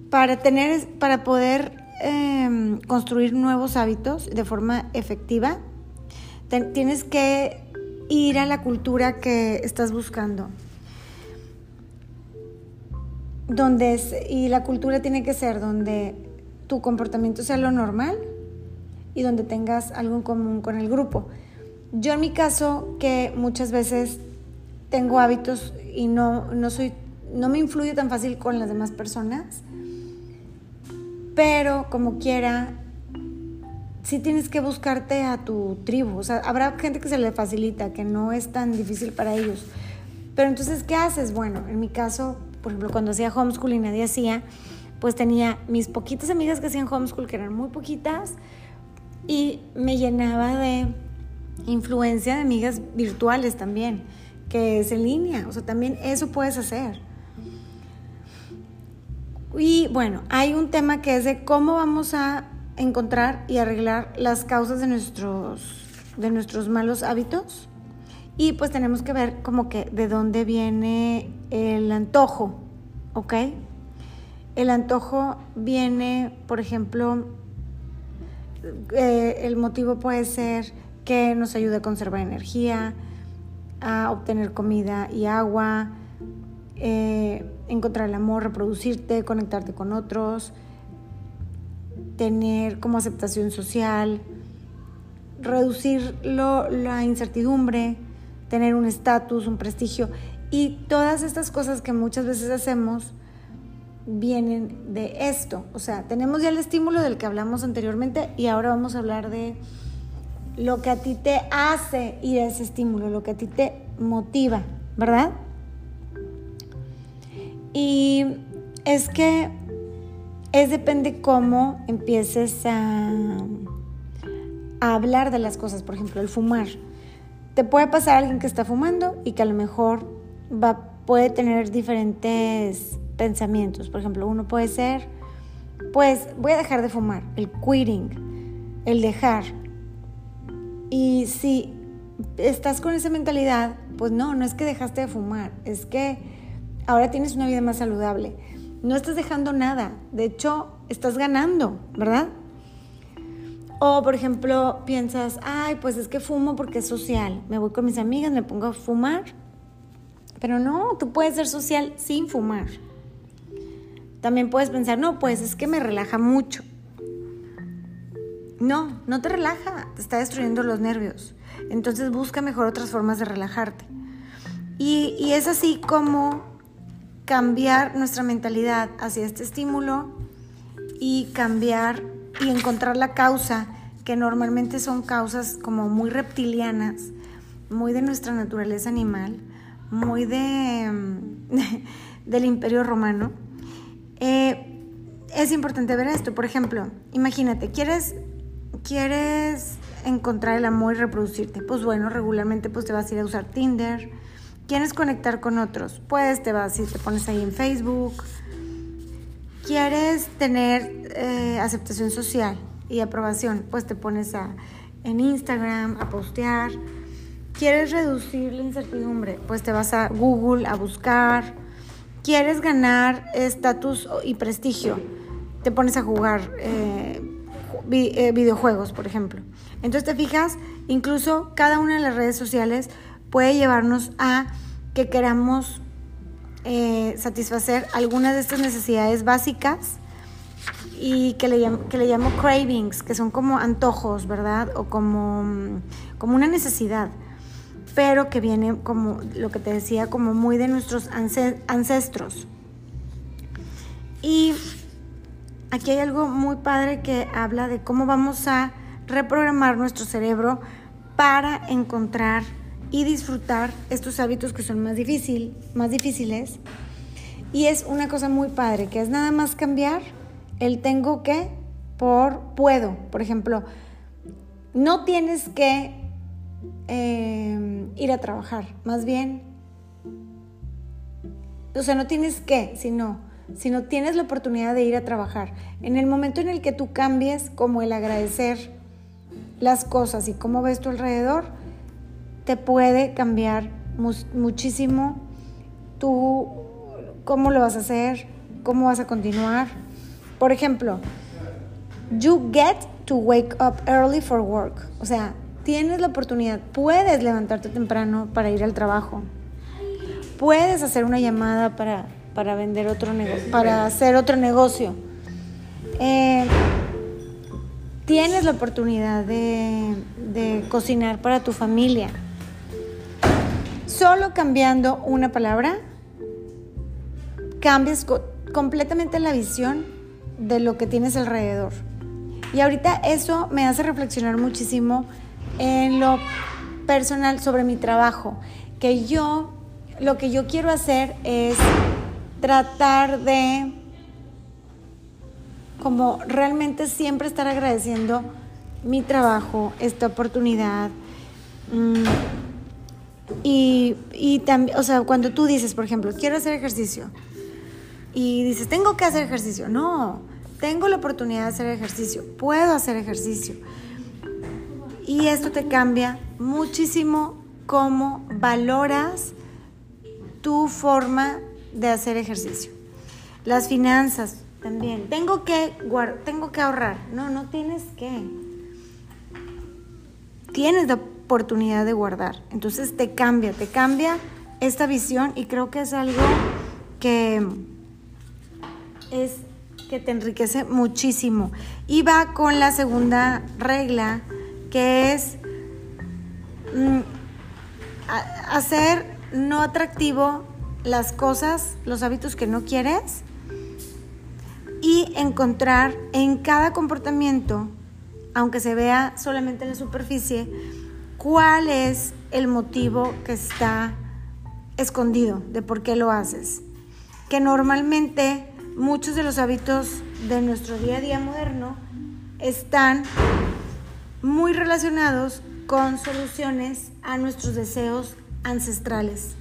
para tener, para poder em, construir nuevos hábitos de forma efectiva, tienes que ir a la cultura que estás buscando. Donde y la cultura tiene que ser donde tu comportamiento sea lo normal y donde tengas algo en común con el grupo. Yo en mi caso, que muchas veces tengo hábitos y no, no, soy, no me influye tan fácil con las demás personas, pero como quiera, sí tienes que buscarte a tu tribu. O sea, habrá gente que se le facilita, que no es tan difícil para ellos. Pero entonces, ¿qué haces? Bueno, en mi caso, por ejemplo, cuando hacía homeschool y nadie hacía, pues tenía mis poquitas amigas que hacían homeschool, que eran muy poquitas, y me llenaba de influencia de amigas virtuales también, que es en línea. O sea, también eso puedes hacer. Y bueno, hay un tema que es de cómo vamos a encontrar y arreglar las causas de nuestros, de nuestros malos hábitos. Y pues tenemos que ver como que de dónde viene el antojo, ¿ok? El antojo viene, por ejemplo, eh, el motivo puede ser que nos ayude a conservar energía, a obtener comida y agua, eh, encontrar el amor, reproducirte, conectarte con otros, tener como aceptación social, reducir la incertidumbre, tener un estatus, un prestigio. Y todas estas cosas que muchas veces hacemos vienen de esto. O sea, tenemos ya el estímulo del que hablamos anteriormente y ahora vamos a hablar de lo que a ti te hace ir a ese estímulo, lo que a ti te motiva, ¿verdad? Y es que es depende cómo empieces a, hablar de las cosas. Por ejemplo, el fumar. Te puede pasar a alguien que está fumando y que a lo mejor va, puede tener diferentes pensamientos. Por ejemplo, uno puede ser, pues voy a dejar de fumar, el quitting, el dejar. Y si estás con esa mentalidad, pues no, no es que dejaste de fumar, es que ahora tienes una vida más saludable no estás dejando nada, de hecho estás ganando, ¿verdad? O por ejemplo piensas, ay, pues es que fumo porque es social, me voy con mis amigas, me pongo a fumar, pero no, tú puedes ser social sin fumar. También puedes pensar, no, pues es que me relaja mucho. No, no te relaja, te está destruyendo los nervios. Entonces busca mejor otras formas de relajarte. Y, y es así como cambiar nuestra mentalidad hacia este estímulo y cambiar y encontrar la causa, que normalmente son causas como muy reptilianas, muy de nuestra naturaleza animal, muy de, del imperio romano. Eh, es importante ver esto. Por ejemplo, imagínate, ¿quieres, quieres encontrar el amor y reproducirte? Pues bueno, regularmente pues te vas a ir a usar Tinder, ¿Quieres conectar con otros? Pues te vas y te pones ahí en Facebook. ¿Quieres tener eh, aceptación social y aprobación? Pues te pones a, en Instagram a postear. ¿Quieres reducir la incertidumbre? Pues te vas a Google a buscar. ¿Quieres ganar estatus y prestigio? Te pones a jugar eh, eh, videojuegos, por ejemplo. Entonces te fijas, incluso cada una de las redes sociales puede llevarnos a que queramos eh, satisfacer algunas de estas necesidades básicas y que le, llamo, que le llamo cravings, que son como antojos, ¿verdad? O como, como una necesidad, pero que viene como lo que te decía, como muy de nuestros ancestros. Y aquí hay algo muy padre que habla de cómo vamos a reprogramar nuestro cerebro para encontrar y disfrutar estos hábitos que son más, difícil, más difíciles. Y es una cosa muy padre, que es nada más cambiar el tengo que por puedo. Por ejemplo, no tienes que eh, ir a trabajar, más bien, o sea, no tienes que, sino, sino tienes la oportunidad de ir a trabajar. En el momento en el que tú cambies como el agradecer las cosas y cómo ves tu alrededor, te puede cambiar muchísimo tú cómo lo vas a hacer, cómo vas a continuar. Por ejemplo, you get to wake up early for work. O sea, tienes la oportunidad, puedes levantarte temprano para ir al trabajo. Puedes hacer una llamada para, para vender otro negocio, para hacer otro negocio. Eh, tienes la oportunidad de, de cocinar para tu familia solo cambiando una palabra, cambias completamente la visión de lo que tienes alrededor. Y ahorita eso me hace reflexionar muchísimo en lo personal sobre mi trabajo, que yo lo que yo quiero hacer es tratar de como realmente siempre estar agradeciendo mi trabajo, esta oportunidad. Mm, y, y también, o sea, cuando tú dices, por ejemplo, quiero hacer ejercicio y dices, tengo que hacer ejercicio. No, tengo la oportunidad de hacer ejercicio, puedo hacer ejercicio. Y esto te cambia muchísimo cómo valoras tu forma de hacer ejercicio. Las finanzas también. Tengo que, tengo que ahorrar. No, no tienes que. Tienes la oportunidad de guardar. Entonces te cambia, te cambia esta visión y creo que es algo que es que te enriquece muchísimo. Y va con la segunda regla, que es mm, hacer no atractivo las cosas, los hábitos que no quieres y encontrar en cada comportamiento, aunque se vea solamente en la superficie, cuál es el motivo que está escondido de por qué lo haces. Que normalmente muchos de los hábitos de nuestro día a día moderno están muy relacionados con soluciones a nuestros deseos ancestrales.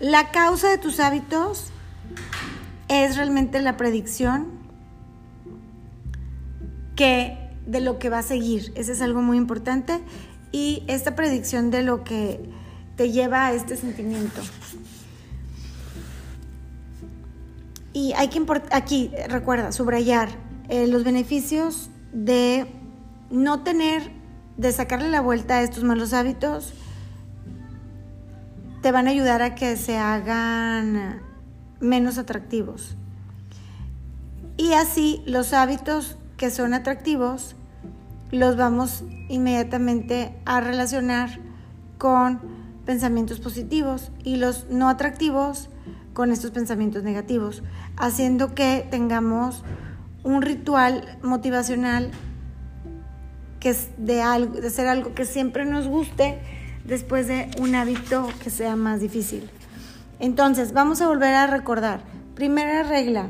La causa de tus hábitos es realmente la predicción que de lo que va a seguir. Ese es algo muy importante. Y esta predicción de lo que te lleva a este sentimiento. Y hay que aquí, recuerda, subrayar eh, los beneficios de no tener, de sacarle la vuelta a estos malos hábitos, te van a ayudar a que se hagan menos atractivos. Y así los hábitos que son atractivos los vamos inmediatamente a relacionar con pensamientos positivos y los no atractivos con estos pensamientos negativos, haciendo que tengamos un ritual motivacional que es de, algo, de hacer algo que siempre nos guste después de un hábito que sea más difícil. Entonces, vamos a volver a recordar. Primera regla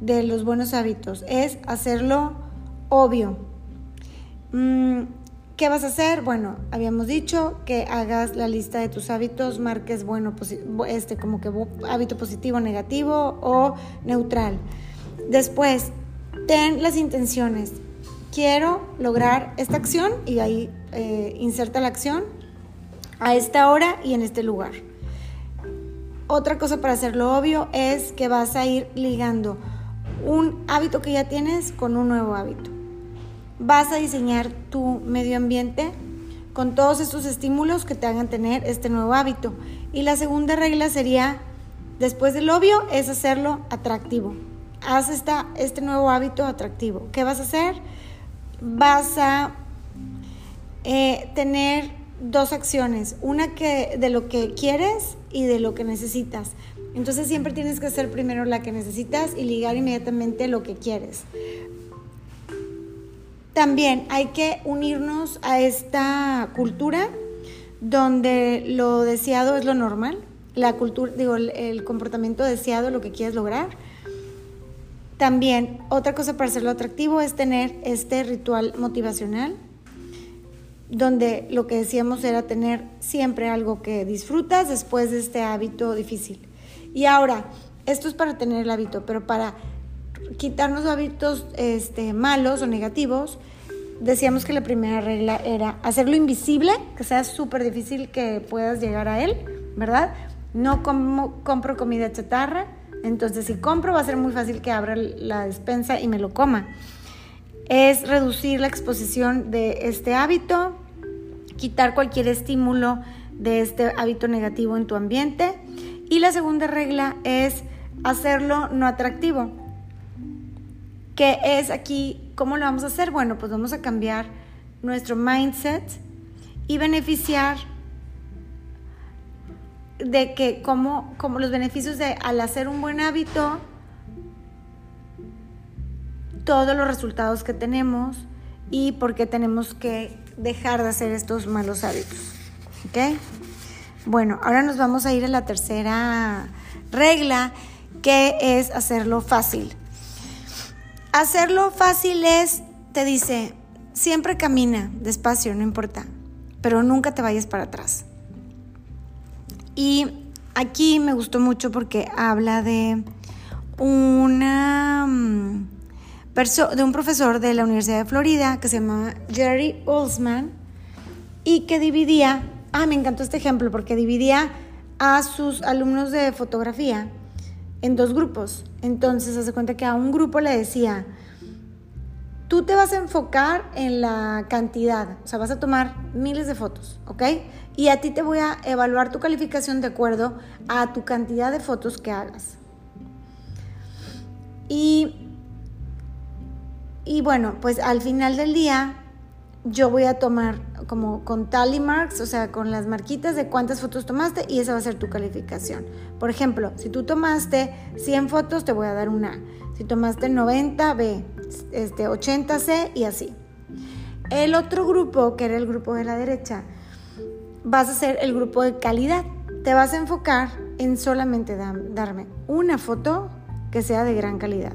de los buenos hábitos es hacerlo obvio. Mm, ¿Qué vas a hacer? Bueno, habíamos dicho que hagas la lista de tus hábitos, marques bueno, este como que hábito positivo, negativo o neutral. Después, ten las intenciones. Quiero lograr esta acción y ahí eh, inserta la acción a esta hora y en este lugar. Otra cosa para hacerlo obvio es que vas a ir ligando un hábito que ya tienes con un nuevo hábito. Vas a diseñar tu medio ambiente con todos estos estímulos que te hagan tener este nuevo hábito. Y la segunda regla sería, después del obvio, es hacerlo atractivo. Haz esta, este nuevo hábito atractivo. ¿Qué vas a hacer? Vas a eh, tener dos acciones, una que de lo que quieres y de lo que necesitas. Entonces siempre tienes que hacer primero la que necesitas y ligar inmediatamente lo que quieres. También hay que unirnos a esta cultura donde lo deseado es lo normal, la cultura, digo, el, comportamiento deseado, lo que quieres lograr. También otra cosa para hacerlo atractivo es tener este ritual motivacional donde lo que decíamos era tener siempre algo que disfrutas después de este hábito difícil. Y ahora, esto es para tener el hábito, pero para quitarnos hábitos este, malos o negativos, decíamos que la primera regla era hacerlo invisible, que sea súper difícil que puedas llegar a él, ¿verdad? No compro comida chatarra, entonces si compro va a ser muy fácil que abra la despensa y me lo coma es reducir la exposición de este hábito, quitar cualquier estímulo de este hábito negativo en tu ambiente. Y la segunda regla es hacerlo no atractivo. ¿Qué es aquí? ¿Cómo lo vamos a hacer? Bueno, pues vamos a cambiar nuestro mindset y beneficiar de que como, como los beneficios de al hacer un buen hábito todos los resultados que tenemos y por qué tenemos que dejar de hacer estos malos hábitos. ¿Ok? Bueno, ahora nos vamos a ir a la tercera regla, que es hacerlo fácil. Hacerlo fácil es, te dice, siempre camina despacio, no importa, pero nunca te vayas para atrás. Y aquí me gustó mucho porque habla de una mm, de un profesor de la Universidad de Florida que se llamaba Jerry Olsman y que dividía, ah, me encantó este ejemplo porque dividía a sus alumnos de fotografía en dos grupos. Entonces, hace cuenta que a un grupo le decía, tú te vas a enfocar en la cantidad, o sea, vas a tomar miles de fotos, ¿ok? Y a ti te voy a evaluar tu calificación de acuerdo a tu cantidad de fotos que hagas. Y y bueno, pues al final del día yo voy a tomar como con tally marks, o sea, con las marquitas de cuántas fotos tomaste y esa va a ser tu calificación. Por ejemplo, si tú tomaste 100 fotos, te voy a dar una. Si tomaste 90, B. Este, 80, C y así. El otro grupo, que era el grupo de la derecha, vas a ser el grupo de calidad. Te vas a enfocar en solamente darme una foto que sea de gran calidad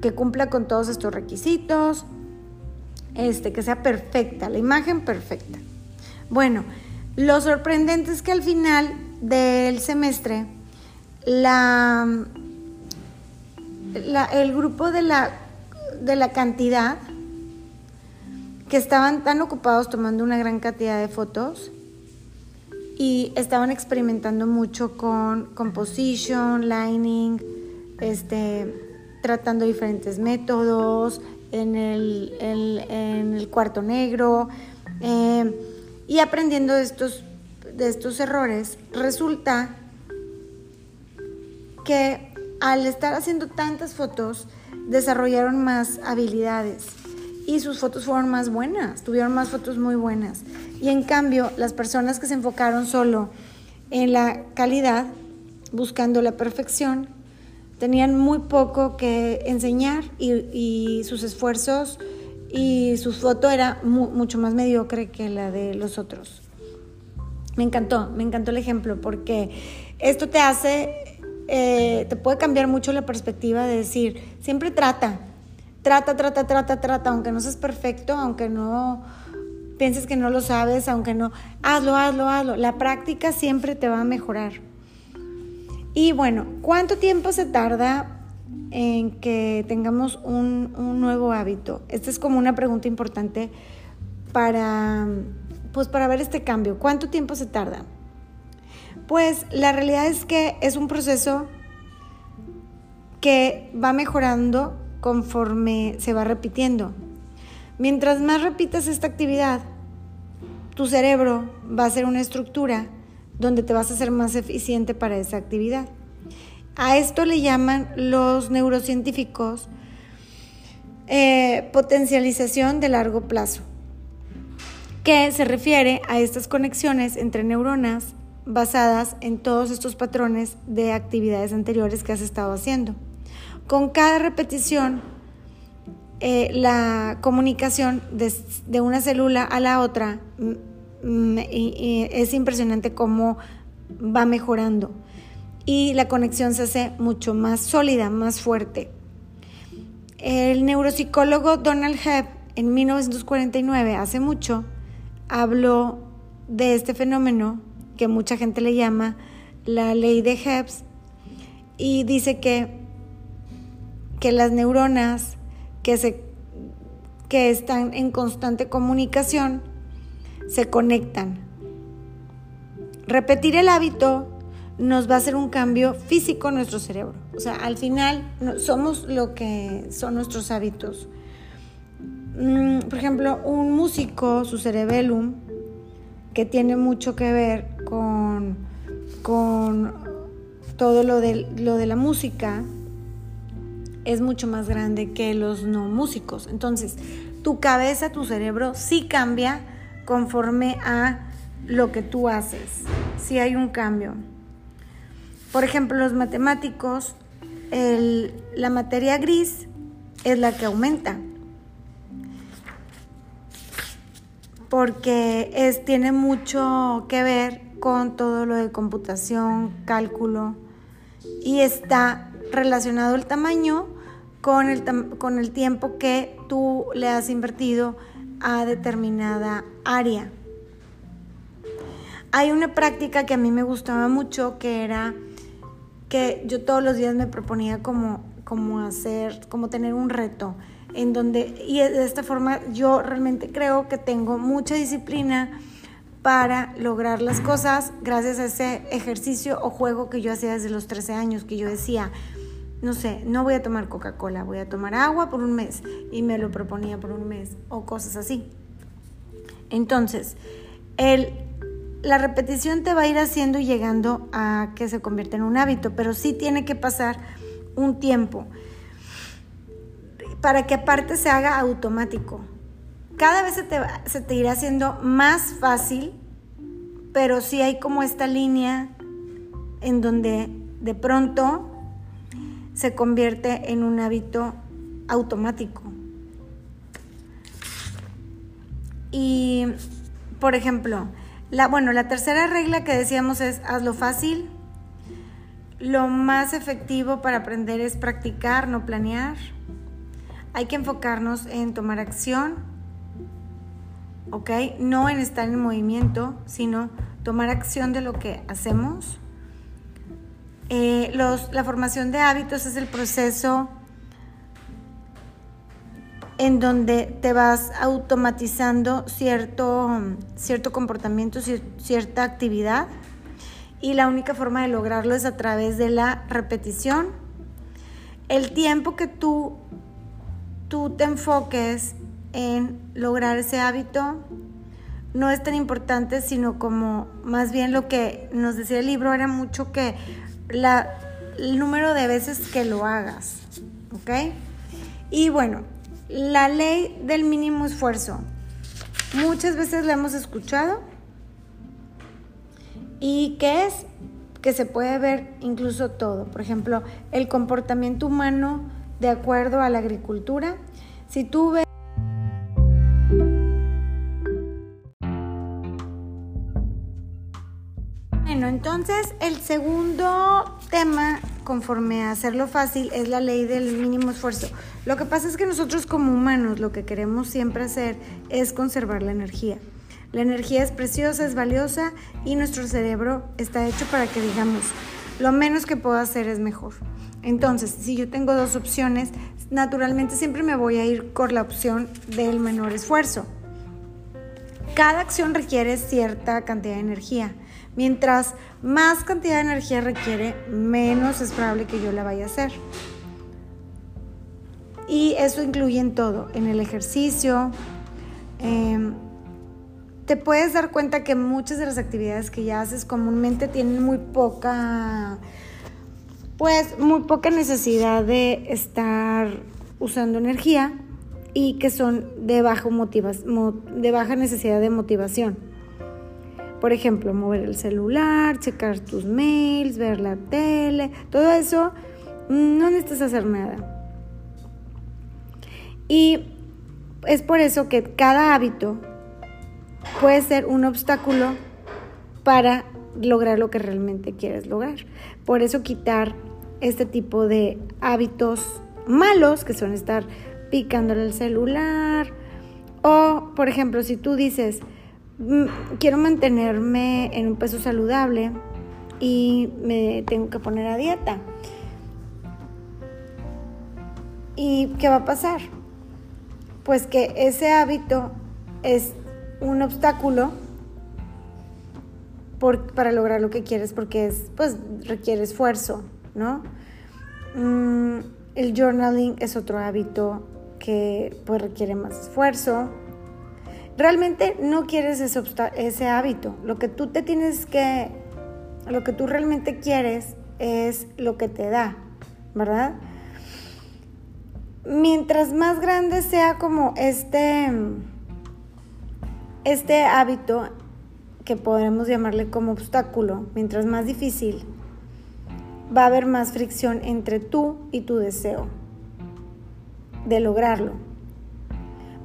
que cumpla con todos estos requisitos, este, que sea perfecta, la imagen perfecta. Bueno, lo sorprendente es que al final del semestre, la, el grupo de la, de la cantidad, que estaban tan ocupados tomando una gran cantidad de fotos y estaban experimentando mucho con composition, lining, este, tratando diferentes métodos en el, cuarto negro eh, y aprendiendo estos, de estos errores, resulta que al estar haciendo tantas fotos, desarrollaron más habilidades y sus fotos fueron más buenas, tuvieron más fotos muy buenas. Y en cambio, las personas que se enfocaron solo en la calidad buscando la perfección, tenían muy poco que enseñar y, sus esfuerzos y su foto era mucho más mediocre que la de los otros. Me encantó, me encantó el ejemplo porque esto te hace, eh, te puede cambiar mucho la perspectiva de decir, siempre trata, trata, trata, trata, trata, aunque no seas perfecto, aunque no pienses que no lo sabes, aunque no, hazlo, hazlo, hazlo. La práctica siempre te va a mejorar. Y bueno, ¿cuánto tiempo se tarda en que tengamos un, nuevo hábito? Esta es como una pregunta importante para, pues para ver este cambio. ¿Cuánto tiempo se tarda? Pues la realidad es que es un proceso que va mejorando conforme se va repitiendo. Mientras más repitas esta actividad, tu cerebro va a ser una estructura donde te vas a ser más eficiente para esa actividad. A esto le llaman los neurocientíficos eh, potencialización de largo plazo, que se refiere a estas conexiones entre neuronas basadas en todos estos patrones de actividades anteriores que has estado haciendo. Con cada repetición, eh, la comunicación de, una célula a la otra es impresionante cómo va mejorando y la conexión se hace mucho más sólida, más fuerte. El neuropsicólogo Donald Hebb en 1949, hace mucho, habló de este fenómeno que mucha gente le llama la ley de Hebb y dice que, que las neuronas que, se, que están en constante comunicación se conectan. Repetir el hábito nos va a hacer un cambio físico en nuestro cerebro. O sea, al final somos lo que son nuestros hábitos. Mm, por ejemplo, un músico, su cerebellum, que tiene mucho que ver con, con todo lo de, lo de la música, es mucho más grande que los no músicos. Entonces, tu cabeza, tu cerebro sí cambia conforme a lo que tú haces. Si hay un cambio. Por ejemplo, los matemáticos, la materia gris es la que aumenta. Porque es, tiene mucho que ver con todo lo de computación, cálculo, y está relacionado el tamaño con el, con el tiempo que tú le has invertido a determinada área. Hay una práctica que a mí me gustaba mucho que era que yo todos los días me proponía como, como hacer, como tener un reto en donde, y de esta forma yo realmente creo que tengo mucha disciplina para lograr las cosas gracias a ese ejercicio o juego que yo hacía desde los 13 años, que yo decía, no sé, no voy a tomar Coca-Cola, voy a tomar agua por un mes y me lo proponía por un mes o cosas así. Entonces, el, la repetición te va a ir haciendo y llegando a que se convierta en un hábito, pero sí tiene que pasar un tiempo para que aparte se haga automático. Cada vez se te, se te irá haciendo más fácil, pero sí hay como esta línea en donde de pronto se convierte en un hábito automático. Y, por ejemplo, la, bueno, la tercera regla que decíamos es hazlo fácil. Lo más efectivo para aprender es practicar, no planear. Hay que enfocarnos en tomar acción, ¿ok? No en estar en movimiento, sino tomar acción de lo que hacemos. Eh, la formación de hábitos es el proceso en donde te vas automatizando cierto, cierto comportamiento, cierta actividad y la única forma de lograrlo es a través de la repetición. El tiempo que tú, tú te enfoques en lograr ese hábito no es tan importante, sino como más bien lo que nos decía el libro era mucho que la, el número de veces que lo hagas. ¿Ok? Y bueno, la ley del mínimo esfuerzo. Muchas veces la hemos escuchado. ¿Y qué es? que se puede ver incluso todo. Por ejemplo, el comportamiento humano de acuerdo a la agricultura. Si tú ves entonces el segundo tema, conforme a hacerlo fácil, es la ley del mínimo esfuerzo. Lo que pasa es que nosotros como humanos lo que queremos siempre hacer es conservar la energía. La energía es preciosa, es valiosa y nuestro cerebro está hecho para que digamos, lo menos que puedo hacer es mejor. Entonces, si yo tengo dos opciones, naturalmente siempre me voy a ir por la opción del menor esfuerzo. Cada acción requiere cierta cantidad de energía. Mientras más cantidad de energía requiere, menos es probable que yo la vaya a hacer. Y eso incluye en todo, en el ejercicio. Em, te puedes dar cuenta que muchas de las actividades que ya haces comúnmente tienen muy poca pues muy poca necesidad de estar usando energía y que son de, bajo de baja necesidad de motivación. Por ejemplo, mover el celular, checar tus mails, ver la tele, todo eso no necesitas hacer nada. Y es por eso que cada hábito puede ser un obstáculo para lograr lo que realmente quieres lograr. Por eso quitar este tipo de hábitos malos, que son estar picándole el celular, o por ejemplo, si tú dices, quiero mantenerme en un peso saludable y me tengo que poner a dieta. ¿Y qué va a pasar? Pues que ese hábito es un obstáculo para lograr lo que quieres porque es, pues, requiere esfuerzo, ¿no? Mm, el journaling es otro hábito que pues, requiere más esfuerzo. Realmente no quieres ese, hábito. Lo que tú te tienes que, lo que tú realmente quieres es lo que te da, ¿verdad? Mientras más grande sea como este, este hábito, que podremos llamarle como obstáculo, mientras más difícil, va a haber más fricción entre tú y tu deseo de lograrlo.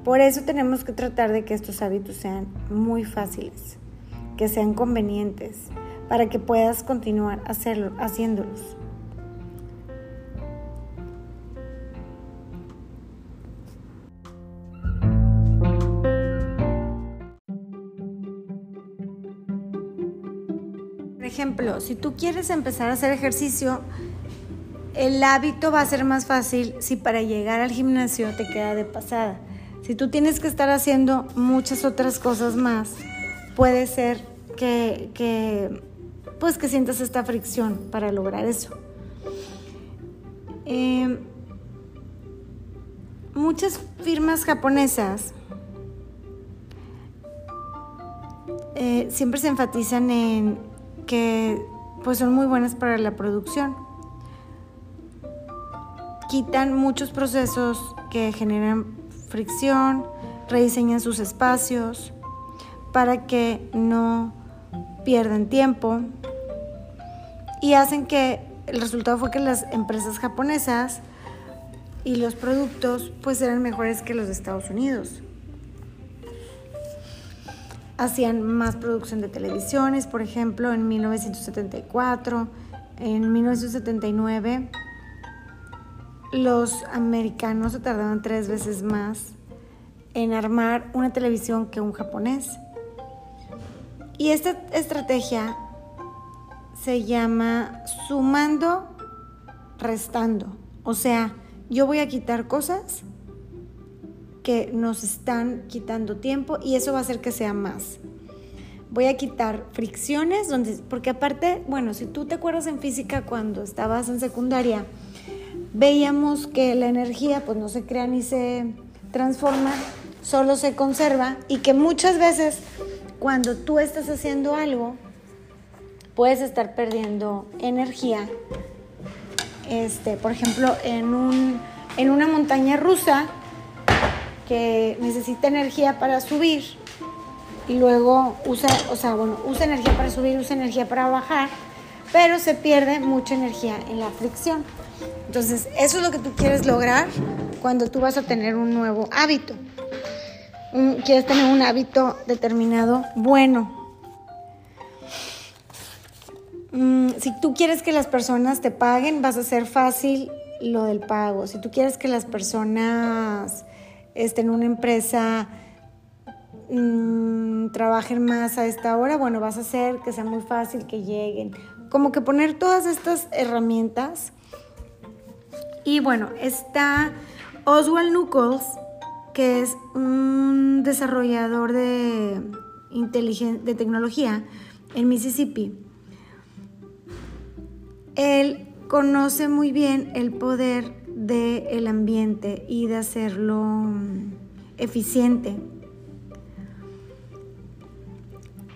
Por eso tenemos que tratar de que estos hábitos sean muy fáciles, que sean convenientes, para que puedas continuar haciéndolos. ejemplo, si tú quieres empezar a hacer ejercicio, el hábito va a ser más fácil si para llegar al gimnasio te queda de pasada. Si tú tienes que estar haciendo muchas otras cosas más, puede ser que, pues que sientas esta fricción para lograr eso. Em, muchas firmas japonesas eh, siempre se enfatizan en que pues son muy buenas para la producción. Quitan muchos procesos que generan fricción, rediseñan sus espacios para que no pierdan tiempo y hacen que el resultado fue que las empresas japonesas y los productos pues eran mejores que los de Estados Unidos. Hacían más producción de televisiones, por ejemplo, en 1974, en 1979 los americanos se tardaban tres veces más en armar una televisión que un japonés. Y esta estrategia se llama sumando, restando. O sea, yo voy a quitar cosas que nos están quitando tiempo y eso va a hacer que sea más. Voy a quitar fricciones, porque aparte, bueno, si tú te acuerdas en física cuando estabas en secundaria, veíamos que la energía pues no se crea ni se transforma, solo se conserva y que muchas veces cuando tú estás haciendo algo, puedes estar perdiendo energía. Este, por ejemplo, en, un, en una montaña rusa, que necesita energía para subir y luego usa, o sea, bueno, usa energía para subir, usa energía para bajar, pero se pierde mucha energía en la fricción. Entonces, eso es lo que tú quieres lograr cuando tú vas a tener un nuevo hábito. quieres tener un hábito determinado bueno. Mm, si tú quieres que las personas te paguen, vas a hacer fácil lo del pago. Si tú quieres que las personas estén en una empresa mm, trabajen más a esta hora, bueno, vas a hacer que sea muy fácil que lleguen. Como que poner todas estas herramientas. Y bueno, está Oswald Nucles, que es un desarrollador de, de tecnología en Mississippi. Él conoce muy bien el poder del ambiente y de hacerlo mm, eficiente.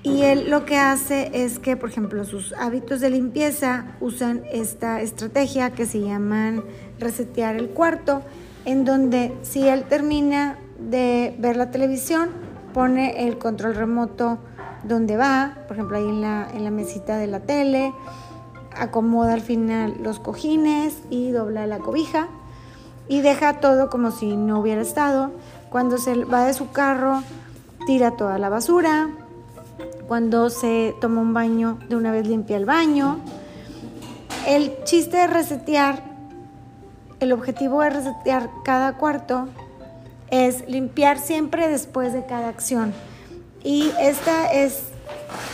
Y él lo que hace es que, por ejemplo, sus hábitos de limpieza usan esta estrategia que se llaman resetear el cuarto, en donde si él termina de ver la televisión, pone el control remoto donde va, por ejemplo, ahí en la, en la mesita de la tele, acomoda al final los cojines y dobla la cobija y deja todo como si no hubiera estado. Cuando se va de su carro, tira toda la basura. Cuando se toma un baño, de una vez limpia el baño. El chiste de resetear, el objetivo de resetear cada cuarto es limpiar siempre después de cada acción. Y esta es,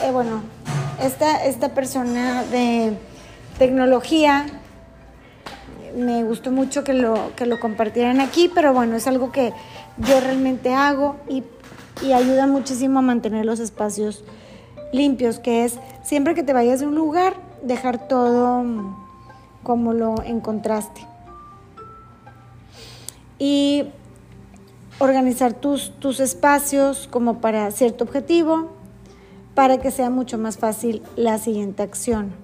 eh, bueno, esta, esta persona de tecnología. Me gustó mucho que lo, que lo compartieran aquí, pero bueno, es algo que yo realmente hago y, y ayuda muchísimo a mantener los espacios limpios, que es siempre que te vayas de un lugar, dejar todo como lo encontraste. Y organizar tus, tus espacios como para cierto objetivo, para que sea mucho más fácil la siguiente acción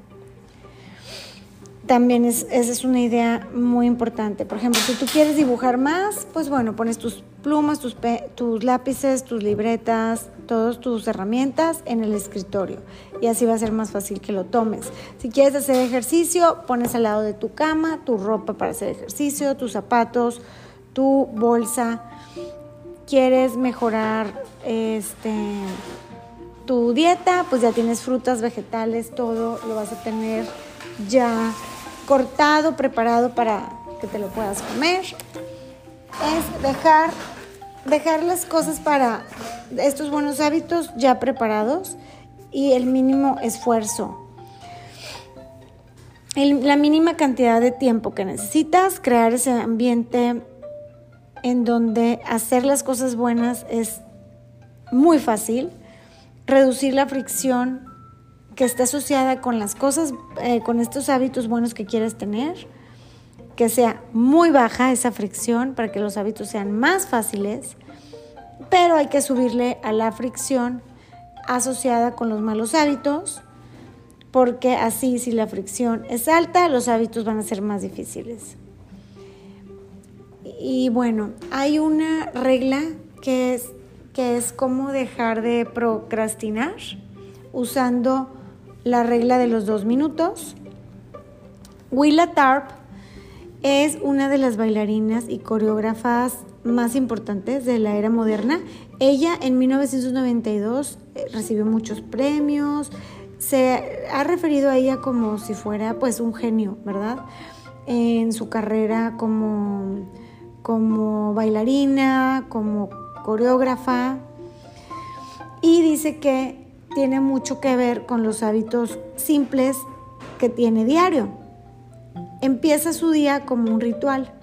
también es, esa es una idea muy importante. Por ejemplo, si tú quieres dibujar más, pues bueno, pones tus plumas, tus, tus lápices, tus libretas, todas tus herramientas en el escritorio y así va a ser más fácil que lo tomes. Si quieres hacer ejercicio, pones al lado de tu cama tu ropa para hacer ejercicio, tus zapatos, tu bolsa. Quieres mejorar este tu dieta, pues ya tienes frutas, vegetales, todo lo vas a tener ya cortado, preparado para que te lo puedas comer. Es dejar, dejar las cosas para estos buenos hábitos ya preparados y el mínimo esfuerzo. la mínima cantidad de tiempo que necesitas, crear ese ambiente en donde hacer las cosas buenas es muy fácil, reducir la fricción que esté asociada con las cosas, eh, con estos hábitos buenos que quieres tener, que sea muy baja esa fricción para que los hábitos sean más fáciles, pero hay que subirle a la fricción asociada con los malos hábitos, porque así si la fricción es alta, los hábitos van a ser más difíciles. Y bueno, hay una regla que es, que es cómo dejar de procrastinar usando la regla de los dos minutos. Willa Tarp es una de las bailarinas y coreógrafas más importantes de la era moderna. Ella en 1992 eh, recibió muchos premios, se ha referido a ella como si fuera pues un genio, ¿verdad? En su carrera como, como bailarina, como coreógrafa. Y dice que tiene mucho que ver con los hábitos simples que tiene diario. Empieza su día como un ritual.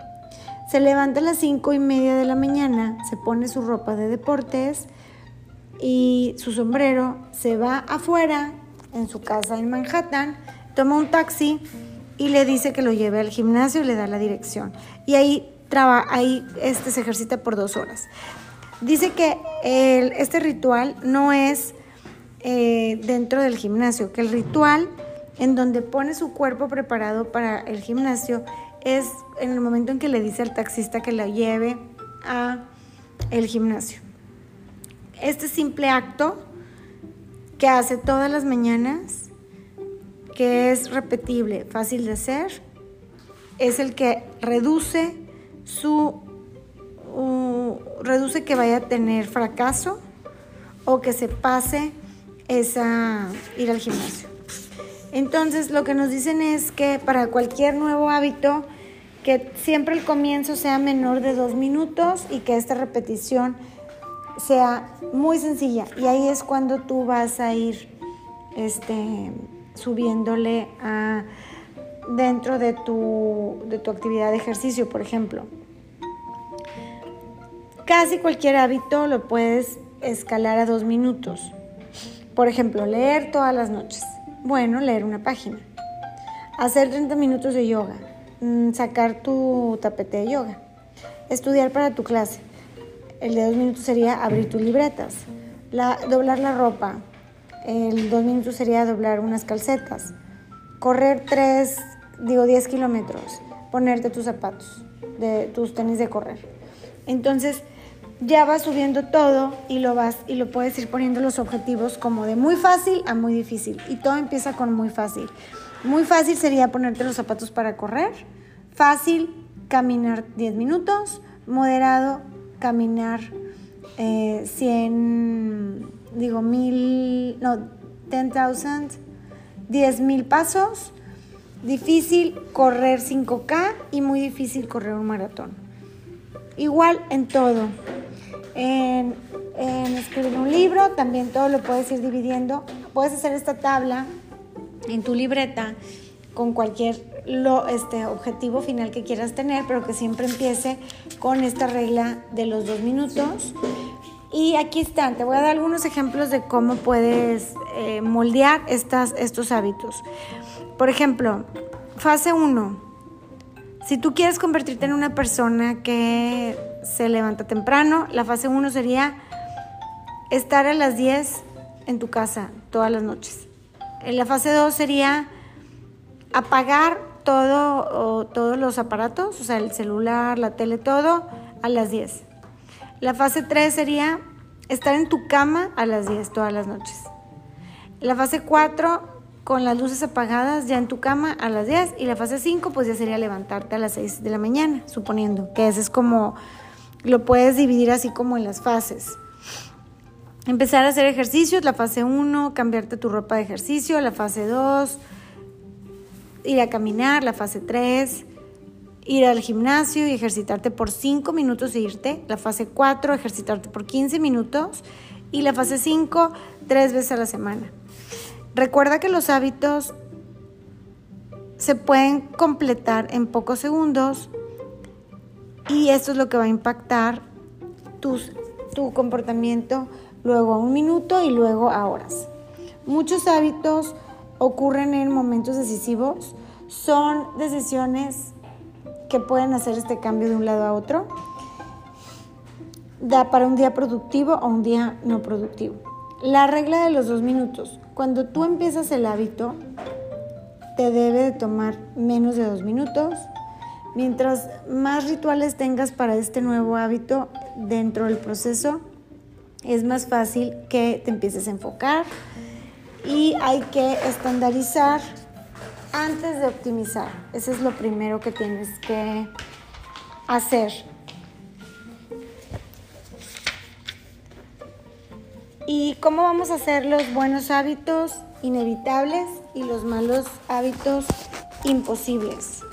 Se levanta a las cinco y media de la mañana, se pone su ropa de deportes y su sombrero, se va afuera en su casa en Manhattan, toma un taxi y le dice que lo lleve al gimnasio y le da la dirección. Y ahí, traba, ahí este, se ejercita por dos horas. Dice que este ritual no es eh, dentro del gimnasio, que el ritual en donde pone su cuerpo preparado para el gimnasio es en el momento en que le dice al taxista que la lleve a el gimnasio. Este simple acto que hace todas las mañanas que es repetible, fácil de hacer, es el que reduce su reduce que vaya a tener fracaso o que se pase esa ir al gimnasio. Entonces, lo que nos dicen es que para cualquier nuevo hábito que siempre el comienzo sea menor de dos minutos y que esta repetición sea muy sencilla. Y ahí es cuando tú vas a ir este, subiéndole a, dentro de tu, de tu actividad de ejercicio, por ejemplo. Casi cualquier hábito lo puedes escalar a dos minutos. Por ejemplo, leer todas las noches. Bueno, leer una página. Hacer 30 minutos de yoga Mm, sacar tu tapete de yoga, estudiar para tu clase. El de dos minutos sería abrir tus libretas, la, doblar la ropa. El dos minutos sería doblar unas calcetas, correr tres, digo, diez kilómetros, ponerte tus zapatos, tus tenis de correr. Entonces, ya vas subiendo todo y lo vas y lo puedes ir poniendo los objetivos como de muy fácil a muy difícil y todo empieza con muy fácil. Muy fácil sería ponerte los zapatos para correr. Fácil, caminar 10 minutos. Moderado, caminar 100, eh, digo, mil, no, 10,000, 10 mil pasos. Difícil correr 5K y muy difícil correr un maratón. Igual en todo. En, escribir un libro, también todo lo puedes ir dividiendo. Puedes hacer esta tabla en tu libreta con cualquier lo, este, objetivo final que quieras tener, pero que siempre empiece con esta regla de los dos minutos. Y aquí están, te voy a dar algunos ejemplos de cómo puedes eh, moldear estas, estos hábitos. Por ejemplo, fase 1. Si tú quieres convertirte en una persona que se levanta temprano, la fase 1 sería estar a las 10 en tu casa todas las noches. En la fase 2 sería apagar todo, todos los aparatos, o sea, el celular, la tele, todo a las 10. La fase 3 sería estar en tu cama a las 10 todas las noches. La fase 4 con las luces apagadas ya en tu cama a las 10 y la fase 5 pues ya sería levantarte a las 6 de la mañana, suponiendo que ese es como lo puedes dividir así como en las fases. Empezar a hacer ejercicios, la fase 1, cambiarte tu ropa de ejercicio, la fase 2, ir a caminar, la fase 3, ir al gimnasio y ejercitarte por 5 minutos e irte, la fase 4, ejercitarte por 15 minutos y la fase 5, tres veces a la semana. Recuerda que los hábitos se pueden completar en pocos segundos y esto es lo que va a impactar tu comportamiento luego a un minuto y luego a horas. Muchos hábitos ocurren en momentos decisivos, son decisiones que pueden hacer este cambio de un lado a otro, da para un día productivo o un día no productivo. La regla de los dos minutos. Cuando tú empiezas el hábito, te debe de tomar menos de dos minutos. Mientras más rituales tengas para este nuevo hábito dentro del proceso, es más fácil que te empieces a enfocar, y hay que estandarizar antes de optimizar. Eso es lo primero que tienes que hacer. ¿Y cómo vamos a hacer los buenos hábitos inevitables y los malos hábitos imposibles?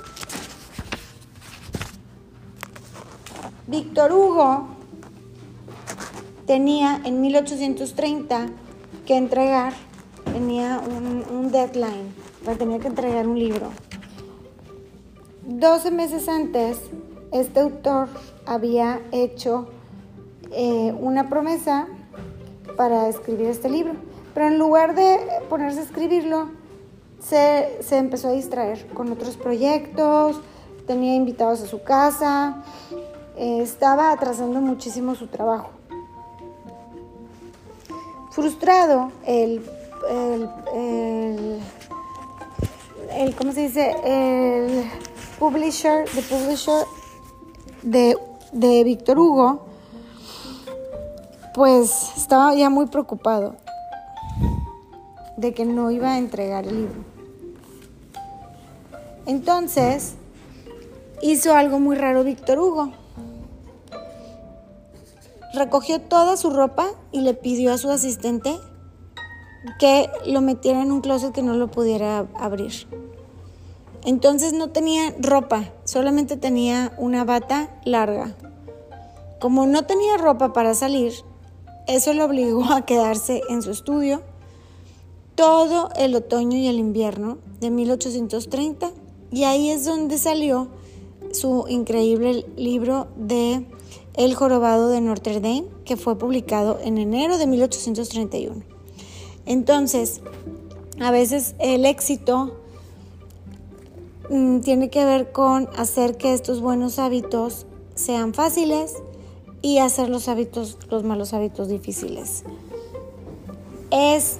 Víctor Hugo tenía en 1830 que entregar tenía un, deadline, tenía que entregar un libro. 12 meses antes, este autor había hecho eh, una promesa para escribir este libro, pero en lugar de ponerse a escribirlo, se, empezó a distraer con otros proyectos, tenía invitados a su casa, estaba atrasando muchísimo su trabajo. Frustrado, el el, el, ¿cómo se dice? El publisher, the publisher de, de Víctor Hugo, pues estaba ya muy preocupado de que no iba a entregar el libro. Entonces, hizo algo muy raro Víctor Hugo. Recogió toda su ropa y le pidió a su asistente que lo metiera en un closet que no lo pudiera abrir. Entonces no tenía ropa, solamente tenía una bata larga. Como no tenía ropa para salir, eso lo obligó a quedarse en su estudio todo el otoño y el invierno de 1830 y ahí es donde salió su increíble libro de El jorobado de Notre Dame, que fue publicado en enero de 1831. Entonces, a veces el éxito mm, tiene que ver con hacer que estos buenos hábitos sean fáciles y hacer los hábitos, los malos hábitos difíciles. Es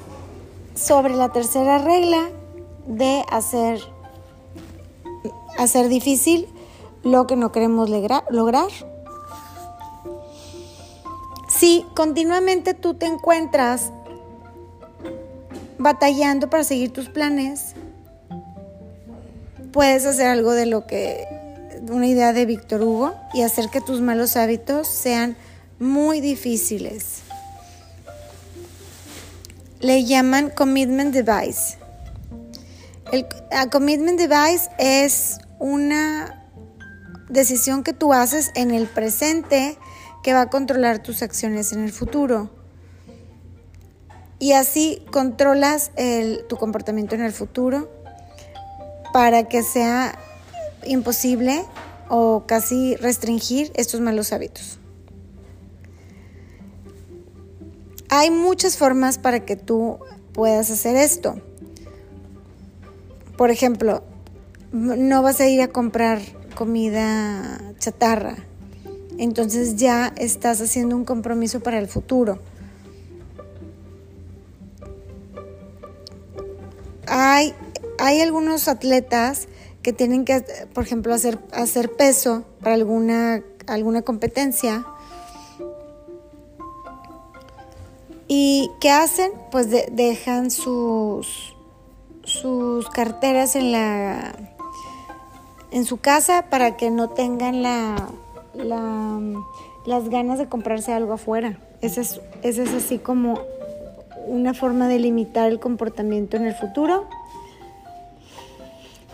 sobre la tercera regla de hacer, hacer difícil lo que no queremos lograr. Si continuamente tú te encuentras batallando para seguir tus planes, puedes hacer algo de lo que, una idea de Víctor Hugo y hacer que tus malos hábitos sean muy difíciles. Le llaman commitment device. El commitment device es una decisión que tú haces en el presente que va a controlar tus acciones en el futuro. Y así controlas tu comportamiento en el futuro para que sea imposible o casi restringir estos malos hábitos. Hay muchas formas para que tú puedas hacer esto. Por ejemplo, no vas a ir a comprar comida chatarra. Entonces ya estás haciendo un compromiso para el futuro. Hay, hay algunos atletas que tienen que, por ejemplo, hacer, hacer peso para alguna, alguna competencia. ¿Y qué hacen? Pues dejan sus, sus carteras en la en su casa para que no tengan la, las ganas de comprarse algo afuera. Esa es, es así como una forma de limitar el comportamiento en el futuro.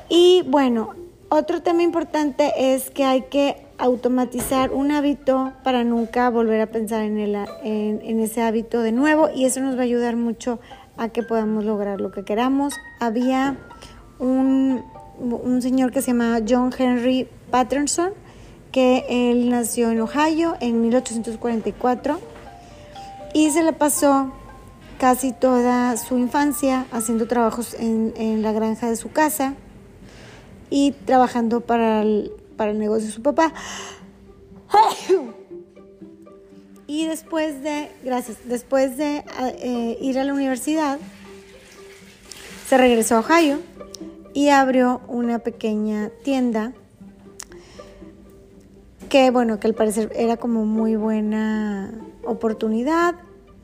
Y bueno, otro tema importante es que hay que automatizar un hábito para nunca volver a pensar en, el, en, ese hábito de nuevo y eso nos va a ayudar mucho a que podamos lograr lo que queramos. Había un, un señor que se llama John Henry Patterson, que él nació en Ohio en 1844 y se le pasó casi toda su infancia haciendo trabajos en, la granja de su casa y trabajando para el, para el negocio de su papá. Y después de, gracias, después de eh, ir a la universidad, se regresó a Ohio y abrió una pequeña tienda que, bueno, que al parecer era como muy buena oportunidad.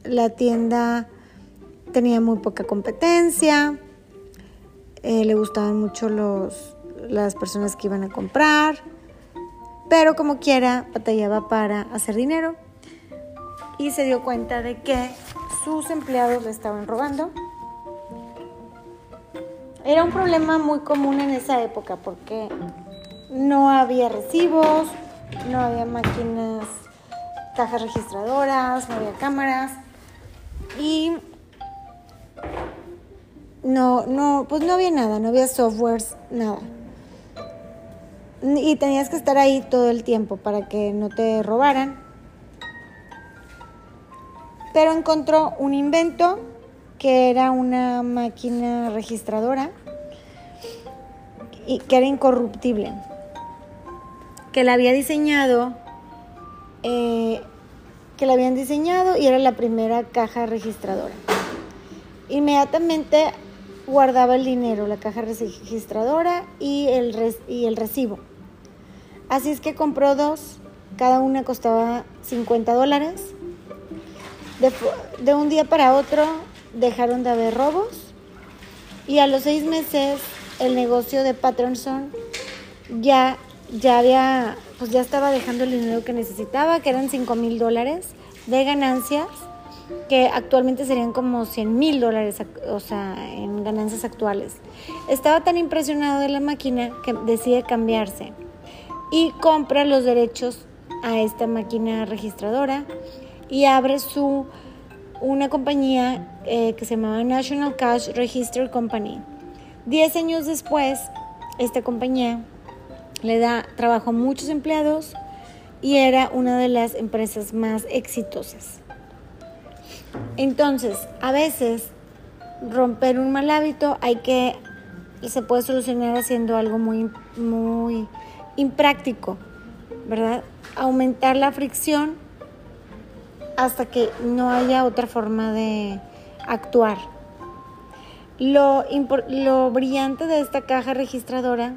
La tienda tenía muy poca competencia, eh, le gustaban mucho los, las personas que iban a comprar, pero como quiera batallaba para hacer dinero y se dio cuenta de que sus empleados le estaban robando. Era un problema muy común en esa época porque no había recibos, no había máquinas, cajas registradoras, no había cámaras y no, no, pues no había nada, no había softwares, nada. Y tenías que estar ahí todo el tiempo para que no te robaran. Pero encontró un invento que era una máquina registradora y que era incorruptible, que la había diseñado, eh, que la habían diseñado y era la primera caja registradora. Inmediatamente guardaba el dinero, la caja registradora y el, y el recibo. Así es que compró dos, cada una costaba 50 dólares. De, de, un día para otro dejaron de haber robos y a los seis meses el negocio de Patterson ya, ya había, pues ya estaba dejando el dinero que necesitaba, que eran 5 mil dólares de ganancias, que actualmente serían como 100 mil dólares, o sea, en ganancias actuales. Estaba tan impresionado de la máquina que decide cambiarse y compra los derechos a esta máquina registradora y abre su una compañía eh, que se llamaba National Cash Register Company. Diez años después, esta compañía le da trabajo a muchos empleados y era una de las empresas más exitosas. Entonces, a veces romper un mal hábito hay que se puede solucionar haciendo algo muy muy impráctico, ¿verdad? Aumentar la fricción hasta que no haya otra forma de actuar. Lo, lo brillante de esta caja registradora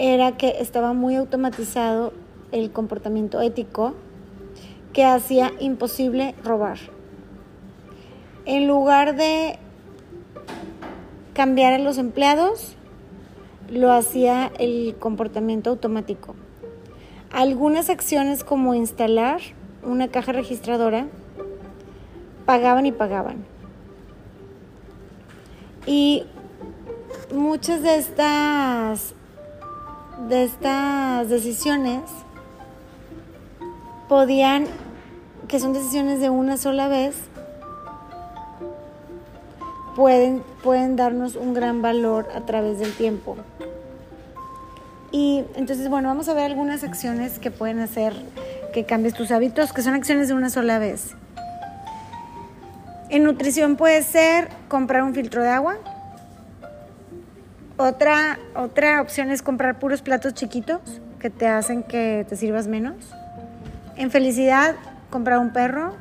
era que estaba muy automatizado el comportamiento ético que hacía imposible robar. En lugar de cambiar a los empleados, lo hacía el comportamiento automático. Algunas acciones como instalar una caja registradora, pagaban y pagaban. Y muchas de estas de estas decisiones podían que son decisiones de una sola vez pueden pueden darnos un gran valor a través del tiempo. Y entonces, bueno, vamos a ver algunas acciones que pueden hacer que cambies tus hábitos, que son acciones de una sola vez. En nutrición puede ser comprar un filtro de agua. Otra, otra opción es comprar puros platos chiquitos que te hacen que te sirvas menos. En felicidad, comprar un perro.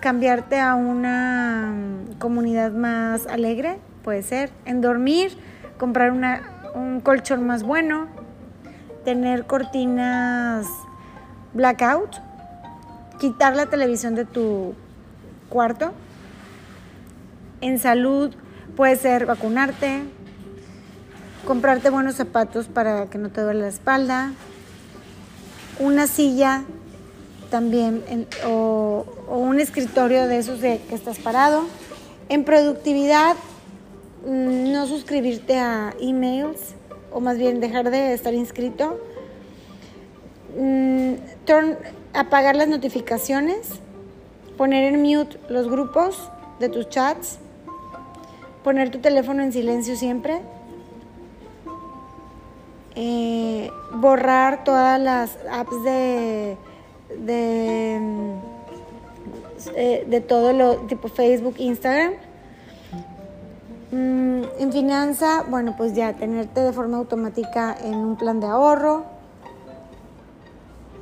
cambiarte a una mm, comunidad más alegre, puede ser. En dormir, comprar una, un colchón más bueno. Tener cortinas blackout, quitar la televisión de tu cuarto. En salud puede ser vacunarte, comprarte buenos zapatos para que no te duele la espalda, una silla también o, un escritorio de esos de que estás parado. En productividad, mm, no suscribirte a emails o más bien dejar de estar inscrito Mm, apagar las notificaciones, poner en mute los grupos de tus chats, poner tu teléfono en silencio siempre, eh, borrar todas las apps de, de, eh, de todo lo tipo Facebook, Instagram. Mm, en finanza, bueno, pues ya tenerte de forma automática en un plan de ahorro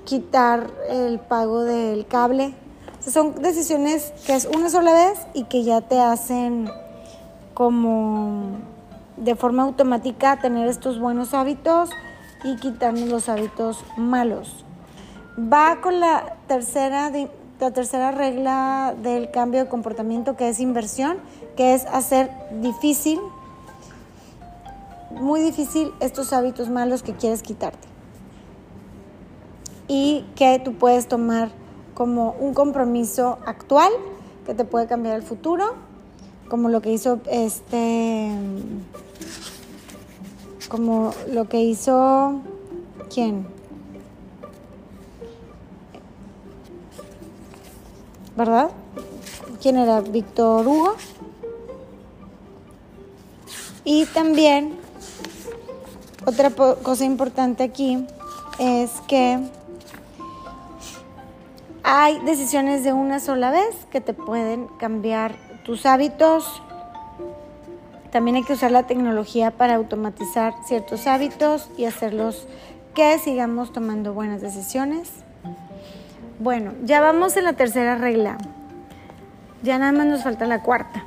quitar el pago del cable. son decisiones que es una sola vez y que ya te hacen como de forma automática tener estos buenos hábitos y quitarnos los hábitos malos. Va con la tercera, la tercera regla del cambio de comportamiento que es inversión, que es hacer difícil, muy difícil estos hábitos malos que quieres quitarte y que tú puedes tomar como un compromiso actual que te puede cambiar el futuro, como lo que hizo este, como lo que hizo, ¿quién? ¿Verdad? ¿Quién era? Víctor Hugo. Y también, otra cosa importante aquí es que hay decisiones de una sola vez que te pueden cambiar tus hábitos. También hay que usar la tecnología para automatizar ciertos hábitos y hacerlos que sigamos tomando buenas decisiones. Bueno, ya vamos en la tercera regla. Ya nada más nos falta la cuarta.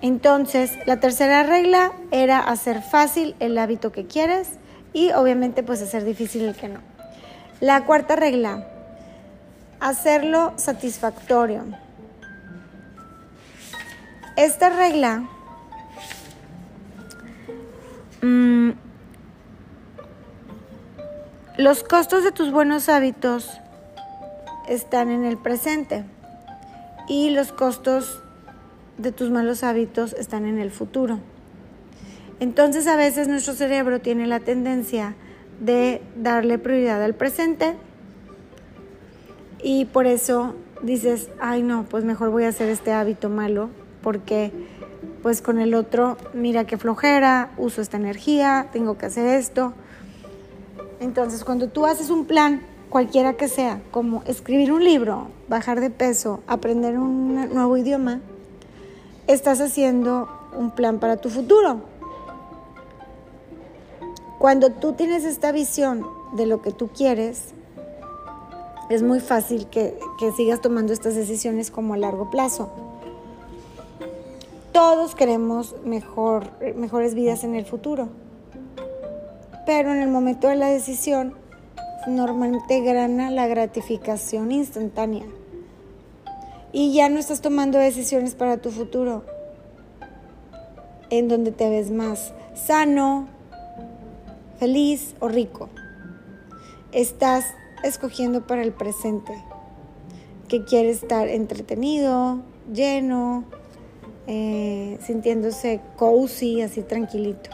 Entonces, la tercera regla era hacer fácil el hábito que quieres y obviamente pues hacer difícil el que no. La cuarta regla, hacerlo satisfactorio. Esta regla mm, los costos de tus buenos hábitos están en el presente y los costos de tus malos hábitos están en el futuro. Entonces a veces nuestro cerebro tiene la tendencia de darle prioridad al presente y por eso dices, ay no, pues mejor voy a hacer este hábito malo porque pues con el otro, mira qué flojera, uso esta energía, tengo que hacer esto. Entonces cuando tú haces un plan, cualquiera que sea, como escribir un libro, bajar de peso, aprender un nuevo idioma, estás haciendo un plan para tu futuro. Cuando tú tienes esta visión de lo que tú quieres, es muy fácil que, sigas tomando estas decisiones como a largo plazo. Todos queremos mejor, mejores vidas en el futuro, pero en el momento de la decisión normalmente gana la gratificación instantánea y ya no estás tomando decisiones para tu futuro en donde te ves más sano, feliz o rico. Estás escogiendo para el presente, que quiere estar entretenido, lleno, eh, sintiéndose cozy, así tranquilito.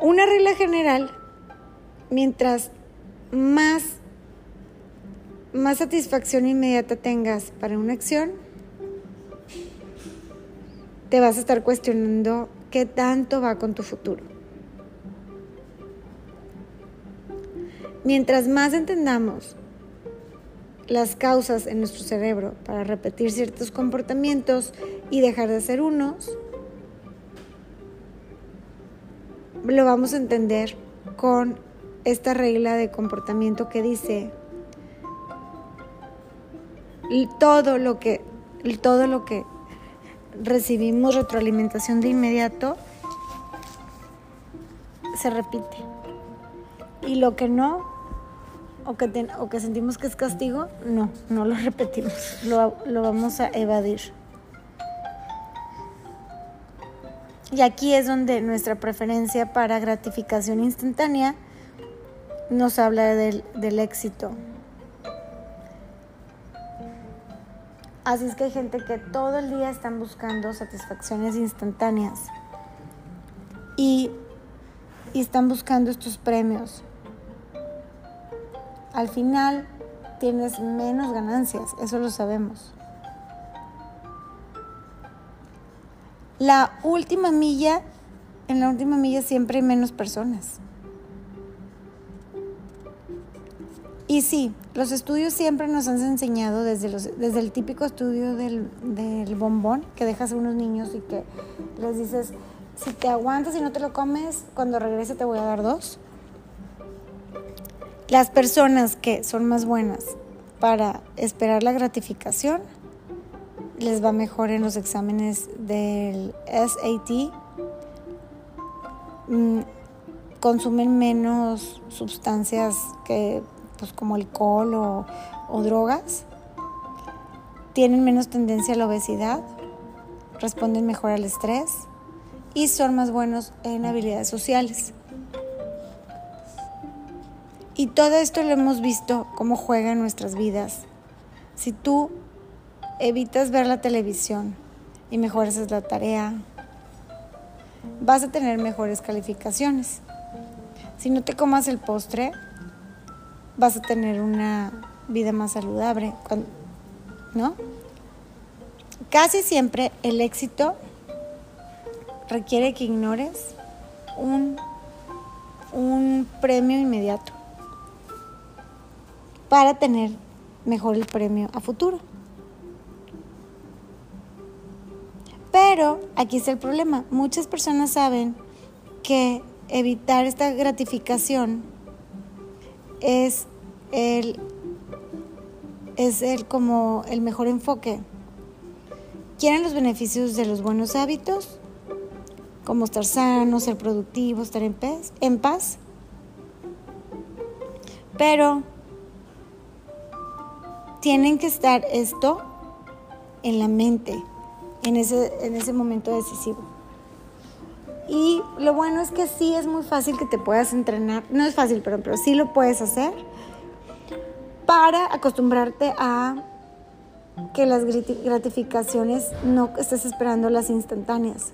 Una regla general, mientras más, más satisfacción inmediata tengas para una acción, te vas a estar cuestionando qué tanto va con tu futuro. Mientras más entendamos las causas en nuestro cerebro para repetir ciertos comportamientos y dejar de hacer unos, lo vamos a entender con esta regla de comportamiento que dice todo lo que todo lo que recibimos retroalimentación de inmediato, se repite. Y lo que no, o que, o que sentimos que es castigo, no, no lo repetimos, lo, lo vamos a evadir. Y aquí es donde nuestra preferencia para gratificación instantánea nos habla del, del éxito. Así es que hay gente que todo el día están buscando satisfacciones instantáneas y, están buscando estos premios. Al final tienes menos ganancias, eso lo sabemos. La última milla, en la última milla siempre hay menos personas. Y sí, los estudios siempre nos han enseñado desde, los, desde el típico estudio del, del, bombón que dejas a unos niños y que les dices, si te aguantas y no te lo comes, cuando regrese te voy a dar dos. Las personas que son más buenas para esperar la gratificación les va mejor en los exámenes del SAT. Mm, consumen menos sustancias que pues como alcohol o, o drogas, tienen menos tendencia a la obesidad, responden mejor al estrés y son más buenos en habilidades sociales. Y todo esto lo hemos visto cómo juega en nuestras vidas. Si tú evitas ver la televisión y mejoras la tarea, vas a tener mejores calificaciones. Si no te comas el postre, vas a tener una vida más saludable, ¿no? Casi siempre el éxito requiere que ignores un, un premio inmediato para tener mejor el premio a futuro. Pero aquí está el problema. Muchas personas saben que evitar esta gratificación es el, es el como el mejor enfoque. Quieren los beneficios de los buenos hábitos, como estar sano, ser productivo, estar en en paz. Pero tienen que estar esto en la mente en ese, en ese momento decisivo. Y lo bueno es que sí es muy fácil que te puedas entrenar. No es fácil, pero, pero sí lo puedes hacer para acostumbrarte a que las gratificaciones no estés esperando las instantáneas.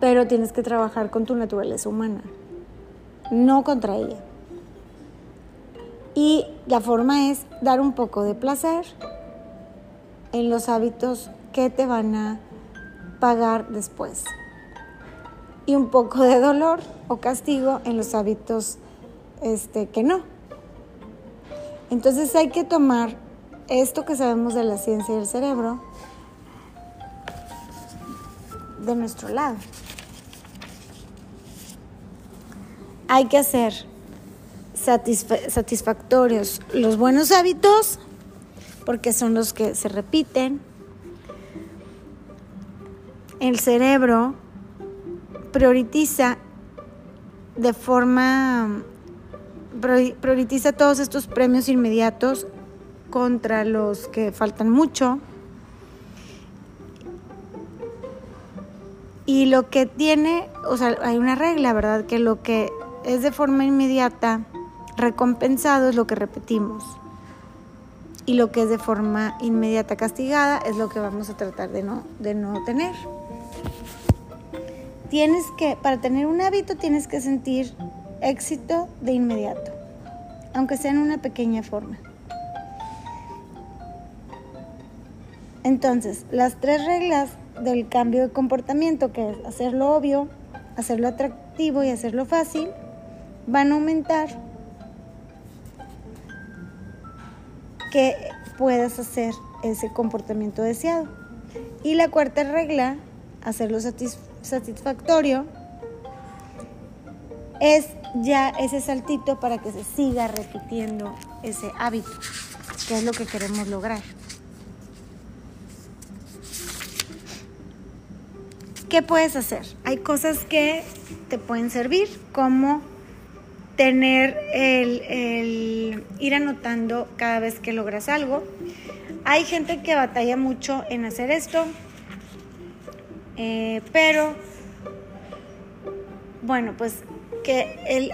Pero tienes que trabajar con tu naturaleza humana, no contra ella. Y la forma es dar un poco de placer en los hábitos que te van a pagar después. Y un poco de dolor o castigo en los hábitos este, que no. Entonces hay que tomar esto que sabemos de la ciencia del cerebro de nuestro lado. Hay que hacer satisfactorios los buenos hábitos porque son los que se repiten. El cerebro prioriza de forma prioriza todos estos premios inmediatos contra los que faltan mucho. Y lo que tiene, o sea, hay una regla, ¿verdad? Que lo que es de forma inmediata recompensado es lo que repetimos. Y lo que es de forma inmediata castigada es lo que vamos a tratar de no, de no tener. Tienes que, para tener un hábito tienes que sentir éxito de inmediato, aunque sea en una pequeña forma. Entonces, las tres reglas del cambio de comportamiento, que es hacerlo obvio, hacerlo atractivo y hacerlo fácil, van a aumentar que puedas hacer ese comportamiento deseado. Y la cuarta regla, hacerlo satisfactorio, es ya ese saltito para que se siga repitiendo ese hábito, que es lo que queremos lograr. ¿Qué puedes hacer? Hay cosas que te pueden servir, como tener el, ir anotando cada vez que logras algo. Hay gente que batalla mucho en hacer esto, eh, pero bueno, pues que el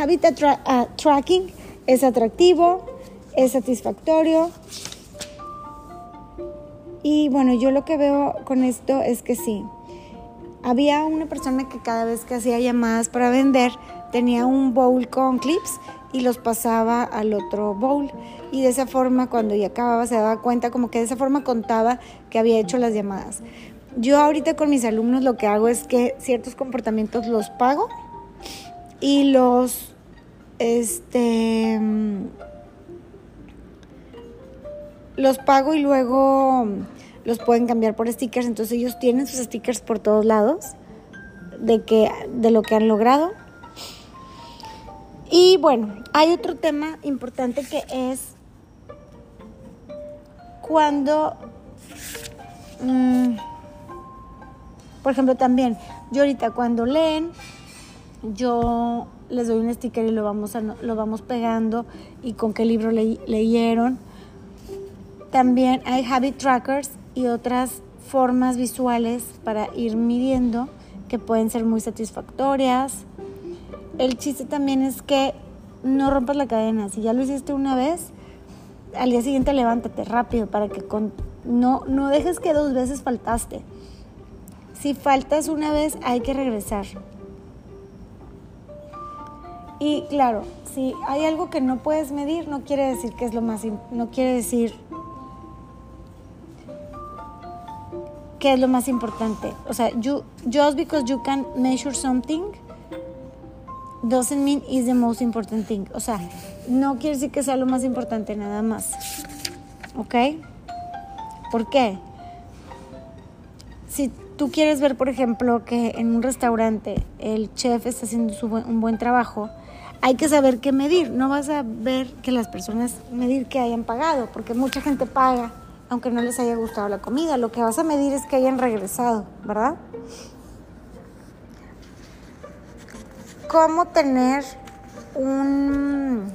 habitat ah, tracking es atractivo, es satisfactorio. Y bueno, yo lo que veo con esto es que sí. Había una persona que cada vez que hacía llamadas para vender, tenía un bowl con clips y los pasaba al otro bowl. Y de esa forma, cuando ya acababa, se daba cuenta, como que de esa forma contaba que había hecho las llamadas. Yo ahorita con mis alumnos lo que hago es que ciertos comportamientos los pago y los, este, los pago y luego los pueden cambiar por stickers. Entonces ellos tienen sus stickers por todos lados de, que, de lo que han logrado. Y bueno, hay otro tema importante que es cuando, mm, por ejemplo, también, yo ahorita cuando leen, yo les doy un sticker y lo vamos, a, lo vamos pegando y con qué libro leyeron. También hay habit trackers y otras formas visuales para ir midiendo que pueden ser muy satisfactorias el chiste también es que no rompas la cadena. Si ya lo hiciste una vez, al día siguiente levántate rápido para que no, no dejes que dos veces faltaste. Si faltas una vez, hay que regresar. Y claro, si hay algo que no puedes medir, no quiere decir que es lo más, no quiere decir que es lo más importante. O sea, you, just because you can measure something doesn't mean is the most important thing. O sea, no quiere decir que sea lo más importante nada más. ¿Ok? ¿Por qué? Si tú quieres ver, por ejemplo, que en un restaurante el chef está haciendo un buen trabajo, hay que saber qué medir. No vas a ver que las personas medir que hayan pagado, porque mucha gente paga aunque no les haya gustado la comida. Lo que vas a medir es que hayan regresado, ¿verdad? Cómo tener un,